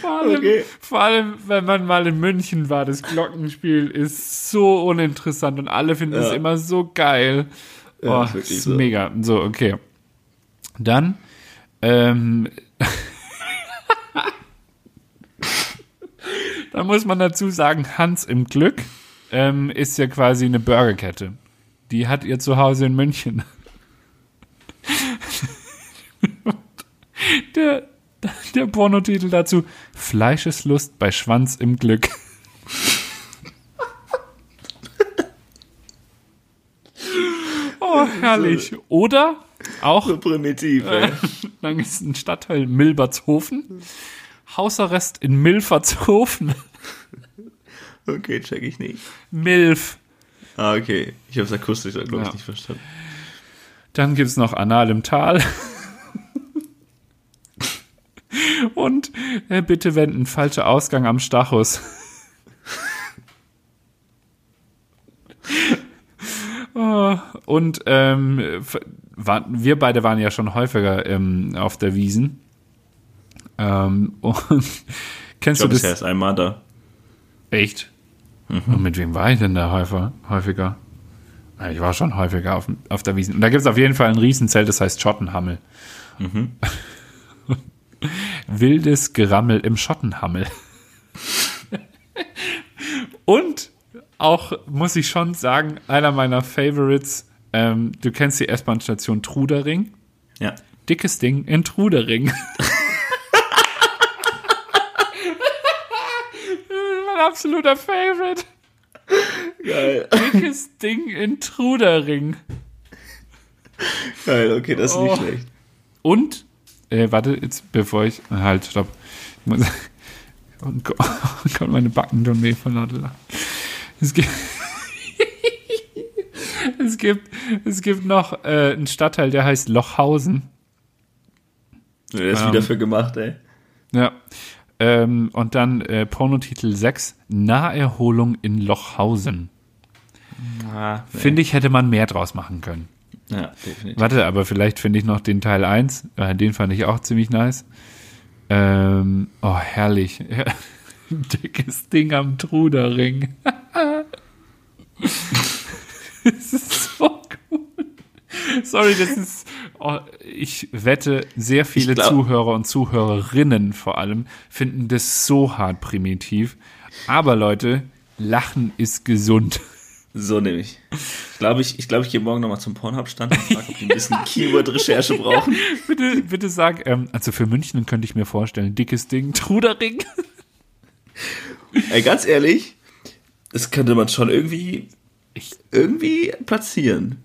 Vor allem, Okay. vor allem, wenn man mal in München war, das Glockenspiel ist so uninteressant und alle finden es Ja. immer so geil. Ja, oh, ist ist so. mega. So, okay. Dann, ähm, [LAUGHS] da muss man dazu sagen, Hans im Glück ähm, ist ja quasi eine Burgerkette. Die hat ihr Zuhause in München. [LAUGHS] Der, [LAUGHS] der Pornotitel dazu: Fleischeslust bei Schwanz im Glück. [LAUGHS] Oh, herrlich. Oder auch, So primitiv, ey. [LAUGHS] dann ist ein Stadtteil Milbertshofen. Hausarrest in Milfertshofen. Okay, check ich nicht. Milf. Ah, okay. Ich habe es akustisch, glaube ich, Ja. nicht verstanden. Dann gibt es noch Anal im Tal. Und äh, bitte wenden, falscher Ausgang am Stachus. [LAUGHS] Oh, Und ähm, war, wir beide waren ja schon häufiger ähm, auf der Wiesen. Ähm, [LAUGHS] und Ich kennst glaube, du bisher das? ist einmal da. Echt? Und mit wem war ich denn da häufiger? häufiger? Ja, Ich war schon häufiger auf, auf der Wiesen. Und da gibt es auf jeden Fall ein Riesenzelt, das heißt Schottenhammel. [LAUGHS] [LAUGHS] Wildes Gerammel im Schottenhammel. [LAUGHS] Und auch, muss ich schon sagen, einer meiner Favorites, ähm, du kennst die S-Bahn-Station Trudering. Ja. Dickes Ding in Trudering. [LAUGHS] mein absoluter Favorite. Geil. Dickes Ding in Trudering. Geil, okay, das ist Oh. nicht schlecht. Und, äh, warte, jetzt bevor ich, halt, stopp. Ich muss, [LAUGHS] oh Gott, oh Gott meine Backen tun weh von lauter Lachen. Es gibt, [LAUGHS] es gibt, es gibt noch äh, einen Stadtteil, der heißt Lochhausen. Der ist Ähm. wieder für gemacht, ey. Ja. Ähm, und dann äh, Pornotitel 6, Naherholung in Lochhausen. Ah. Finde ich, hätte man mehr draus machen können. Ja, definitiv. Warte, aber vielleicht finde ich noch den Teil 1. Äh, den fand ich auch ziemlich nice. Ähm, oh, herrlich. [LAUGHS] Dickes Ding am Trudering. [LAUGHS] das ist so cool. Sorry, das ist. Oh, ich wette, sehr viele glaub- Zuhörer und Zuhörerinnen vor allem finden das so hart primitiv. Aber Leute, Lachen ist gesund. [LAUGHS] So nehme ich. Ich glaube, ich, ich, glaube, ich gehe morgen nochmal zum Pornhub-Stand und frage, ob die ein bisschen [LAUGHS] Keyword-Recherche brauchen. bitte, bitte sag, ähm, also für München könnte ich mir vorstellen, dickes Ding, [LAUGHS] Trudering. Ey, ganz ehrlich, das könnte man schon irgendwie, irgendwie platzieren.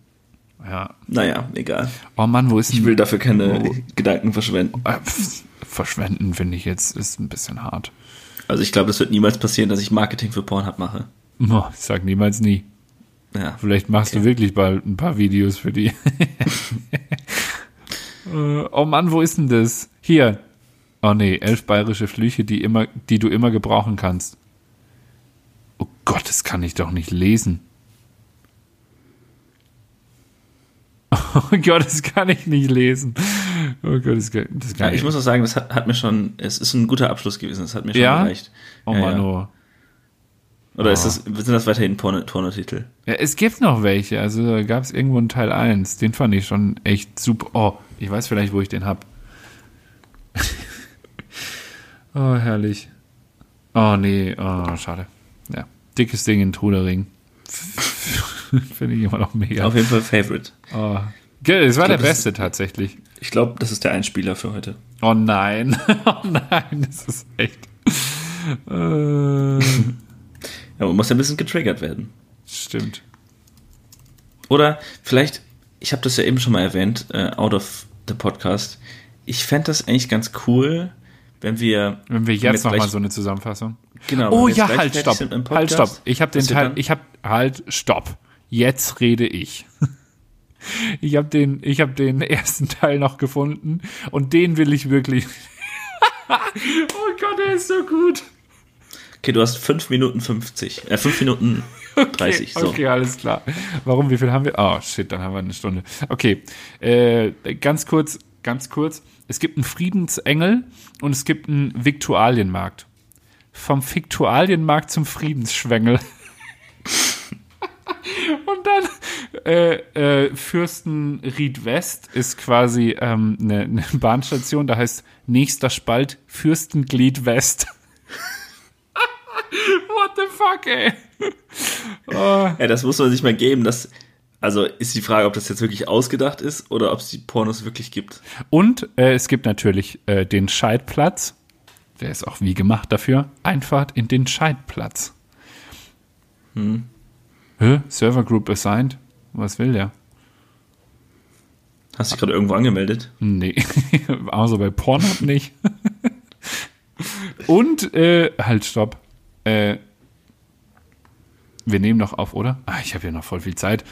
Ja. Naja, egal. Oh Mann, wo ist Ich will dafür keine Oh. Gedanken verschwenden. Pf, verschwenden, finde ich jetzt, ist ein bisschen hart. Also ich glaube, das wird niemals passieren, dass ich Marketing für Pornhub mache. Oh, ich sag niemals nie. Ja. Vielleicht machst du wirklich bald ein paar Videos für die. [LAUGHS] Äh, oh Mann, wo ist denn das? Hier. Oh nee, elf bayerische Flüche, die immer, die du immer gebrauchen kannst. Oh Gott, das kann ich doch nicht lesen. [LAUGHS] Oh Gott, das kann ich nicht lesen. Oh Gott, das kann, das kann Ja, ich muss auch sagen, das hat, hat mir schon, es ist ein guter Abschluss gewesen, das hat mir schon Ja? gereicht. Oh ja, Mann, ja. oh. Oder ist das, sind das weiterhin Porno- Pornotitel? Ja, es gibt noch welche. Also da gab es irgendwo einen Teil 1. Den fand ich schon echt super. Oh, ich weiß vielleicht, wo ich den hab. [LAUGHS] oh, herrlich. Oh, nee. Oh, schade. Ja. Dickes Ding in Trudering. [LAUGHS] Finde ich immer noch mega. Auf jeden Fall Favorite. Oh. Das war glaub, der beste tatsächlich. Ich glaube, das ist der Einspieler für heute. Oh nein. [LAUGHS] Oh nein, das ist echt. Äh, Ja, man muss ja ein bisschen getriggert werden. stimmt. Oder vielleicht, ich habe das ja eben schon mal erwähnt, äh, out of the podcast. Ich fände das eigentlich ganz cool, wenn wir. Wenn wir jetzt noch gleich- mal so eine Zusammenfassung. Genau. Oh ja, halt, fertig stopp. im Halt, Podcast, stopp. Ich habe den Teil, ich habe, halt, stopp. Jetzt rede ich. [LAUGHS] Ich habe den, ich habe den ersten Teil noch gefunden und den will ich wirklich. [LAUGHS] oh Gott, der ist so gut. Okay, du hast 5 Minuten 50. Äh, 5 Minuten 30. [LAUGHS] Okay, so. okay, alles klar. Warum? Wie viel haben wir? Oh shit, dann haben wir eine Stunde. Okay, äh, ganz kurz, ganz kurz. Es gibt einen Friedensengel und es gibt einen Viktualienmarkt. Vom Viktualienmarkt zum Friedensschwengel. [LAUGHS] Und dann äh, äh, Fürstenried West ist quasi ähm, eine, eine Bahnstation, da heißt nächster Spalt Fürstenglied West. What the fuck, ey? Ja, das muss man sich mal geben. Das, also ist die Frage, ob das jetzt wirklich ausgedacht ist oder ob es die Pornos wirklich gibt. Und äh, es gibt natürlich äh, den Scheidplatz. Der ist auch wie gemacht dafür. Einfahrt in den Scheidplatz. Hm. Hä? Server Group assigned? Was will der? Hast du dich gerade irgendwo angemeldet? Nee, [LAUGHS] außer bei Pornhub nicht. [LAUGHS] Und, äh, halt, stopp. Äh, wir nehmen noch auf, oder? Ah, ich habe ja noch voll viel Zeit.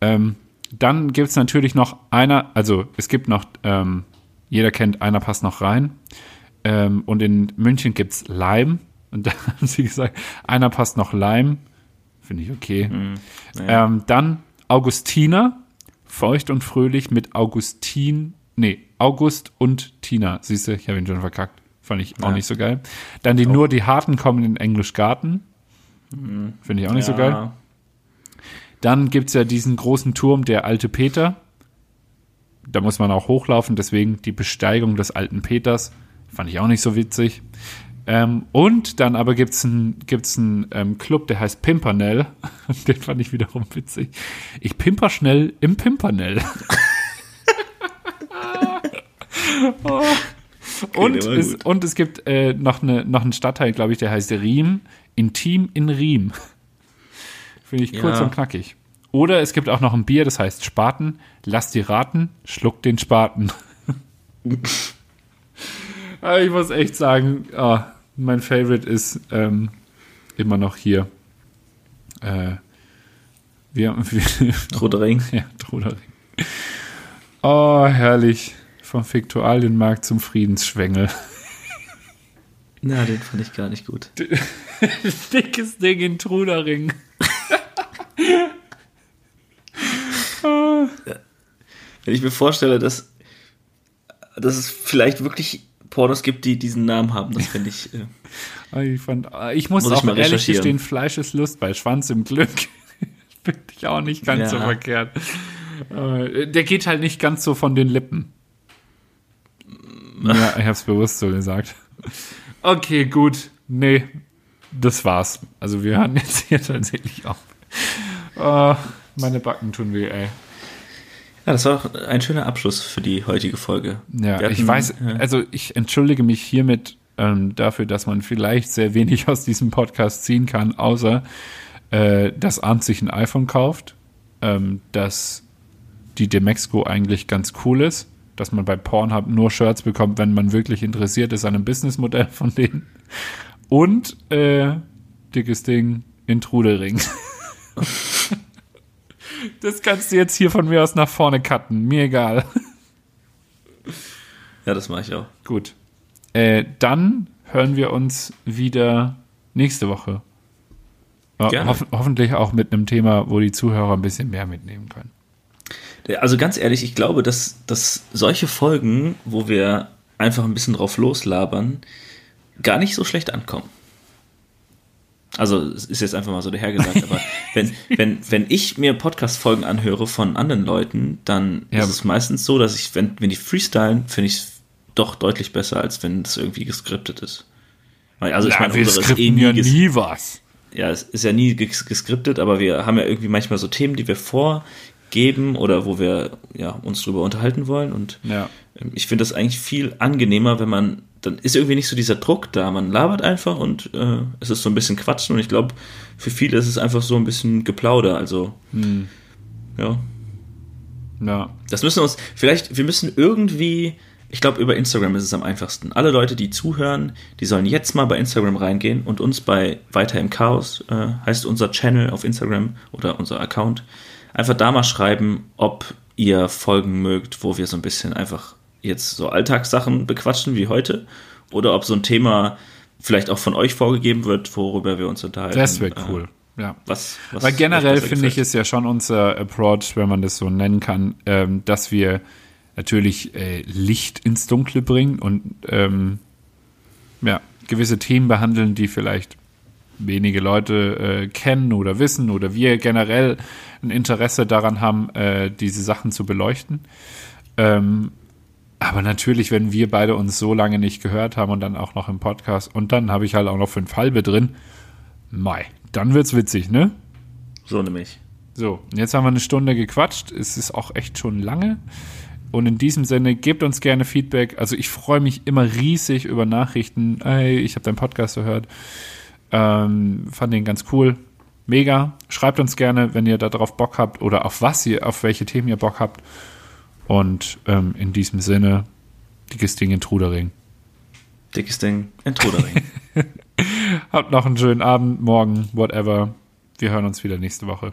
Ähm, dann gibt es natürlich noch einer, also es gibt noch, ähm, jeder kennt, einer passt noch rein. Ähm, und in München gibt es Leim. Und da [LAUGHS] haben sie gesagt, einer passt noch Leim. Finde ich okay. naja. Ähm, dann Augustiner, feucht und fröhlich mit Augustin, nee, August und Tina. Siehst du, ich habe ihn schon verkackt. Fand ich auch Ja. nicht so geil. Dann die nur die Harten kommen in Englisch Garten. Finde ich auch nicht so geil. Dann gibt es ja diesen großen Turm, der alte Peter. Da muss man auch hochlaufen, deswegen die Besteigung des alten Peters. Fand ich auch nicht so witzig. Ähm, und dann aber gibt es einen gibt's ähm, Club, der heißt Pimpernell. [LAUGHS] Den fand ich wiederum witzig. Ich pimper schnell im Pimpernell. [LAUGHS] [LAUGHS] oh. [LAUGHS] und, der war es, und es gibt äh, noch, eine, noch einen Stadtteil, glaube ich, der heißt Riem. Intim in Riem. [LAUGHS] Finde ich kurz Ja. und knackig. Oder es gibt auch noch ein Bier, das heißt Spaten. Lass die raten, schluck den Spaten. Aber [LAUGHS] ich muss echt sagen, ah, mein Favorite ist ähm, immer noch hier. Äh, wir, wir, Trudering. ja, Trudering. Oh, herrlich. Vom Viktualienmarkt zum Friedensschwengel. Na, den fand ich gar nicht gut. [LAUGHS] Dickes Ding in Trudering. Wenn ich mir vorstelle, dass, dass es vielleicht wirklich Pornos gibt, die diesen Namen haben, das finde ich. Äh, Ich, fand, ah, ich muss, Muss ich auch mal ehrlich gestehen, Fleisch ist Lust bei Schwanz im Glück. [LAUGHS] Finde ich auch nicht ganz Ja. so verkehrt. Äh, Der geht halt nicht ganz so von den Lippen. Ja, [LAUGHS] ich habe es bewusst so gesagt. Okay, gut. Nee, das war's. Also wir hören jetzt hier tatsächlich auf. Oh, meine Backen tun weh, ey. ja, das war doch ein schöner Abschluss für die heutige Folge. Ja, Wir ich hatten, weiß, also ich entschuldige mich hiermit ähm, dafür, dass man vielleicht sehr wenig aus diesem Podcast ziehen kann, außer äh, dass Arndt sich ein iPhone kauft, ähm, dass die Demexco eigentlich ganz cool ist, dass man bei Pornhub nur Shirts bekommt, wenn man wirklich interessiert ist an einem Businessmodell von denen. Und äh, dickes Ding, Intruderring. [LAUGHS] das kannst du jetzt hier von mir aus nach vorne cutten. Mir egal. Ja, das mache ich auch. Gut. Äh, dann hören wir uns wieder nächste Woche. Gerne. Hoff hoffentlich auch mit einem Thema, wo die Zuhörer ein bisschen mehr mitnehmen können. Also ganz ehrlich, ich glaube, dass, dass solche Folgen, wo wir einfach ein bisschen drauf loslabern, gar nicht so schlecht ankommen. Also es ist jetzt einfach mal so dahergesagt, aber [LAUGHS] wenn, wenn, wenn ich mir Podcast-Folgen anhöre von anderen Leuten, dann Ja. ist es meistens so, dass ich, wenn, wenn die freestylen, finde ich es doch deutlich besser, als wenn es irgendwie geskriptet ist. Also ich meine, wir unsere eh nie, ja nie was. ja, es ist ja nie ges geskriptet, aber wir haben ja irgendwie manchmal so Themen, die wir vorgeben oder wo wir ja, uns drüber unterhalten wollen. Und Ja. ähm, ich finde das eigentlich viel angenehmer, wenn man, dann ist irgendwie nicht so dieser Druck da. Man labert einfach und äh, es ist so ein bisschen Quatschen. Und ich glaube, für viele ist es einfach so ein bisschen Geplauder. Also, ja. Ja. Das müssen wir uns, vielleicht, wir müssen irgendwie, ich glaube, über Instagram ist es am einfachsten. Alle Leute, die zuhören, die sollen jetzt mal bei Instagram reingehen und uns bei Weiter im Chaos, äh, heißt unser Channel auf Instagram oder unser Account, einfach da mal schreiben, ob ihr Folgen mögt, wo wir so ein bisschen einfach jetzt so Alltagssachen bequatschen wie heute oder ob so ein Thema vielleicht auch von euch vorgegeben wird, worüber wir uns unterhalten. Das wäre Äh, cool. Ja. Was, was Weil generell finde ich, ist ja schon unser Approach, wenn man das so nennen kann, ähm, dass wir natürlich äh, Licht ins Dunkle bringen und ähm, ja, gewisse Themen behandeln, die vielleicht wenige Leute äh, kennen oder wissen oder wir generell ein Interesse daran haben, äh, diese Sachen zu beleuchten. Ähm, aber natürlich, wenn wir beide uns so lange nicht gehört haben und dann auch noch im Podcast und dann habe ich halt auch noch fünf halbe drin, Mai, dann wird's witzig, ne? So nämlich. So, jetzt haben wir eine Stunde gequatscht. Es ist auch echt schon lange. Und in diesem Sinne, gebt uns gerne Feedback. Also ich freue mich immer riesig über Nachrichten. Hey, ich habe deinen Podcast gehört. Ähm, fand den ganz cool. Mega. Schreibt uns gerne, wenn ihr darauf Bock habt oder auf was ihr, auf welche Themen ihr Bock habt. Und ähm, in diesem Sinne, dickes Ding in Trudering. Dickes Ding, ein Trudering. [LAUGHS] Habt noch einen schönen Abend, morgen, whatever. Wir hören uns wieder nächste Woche.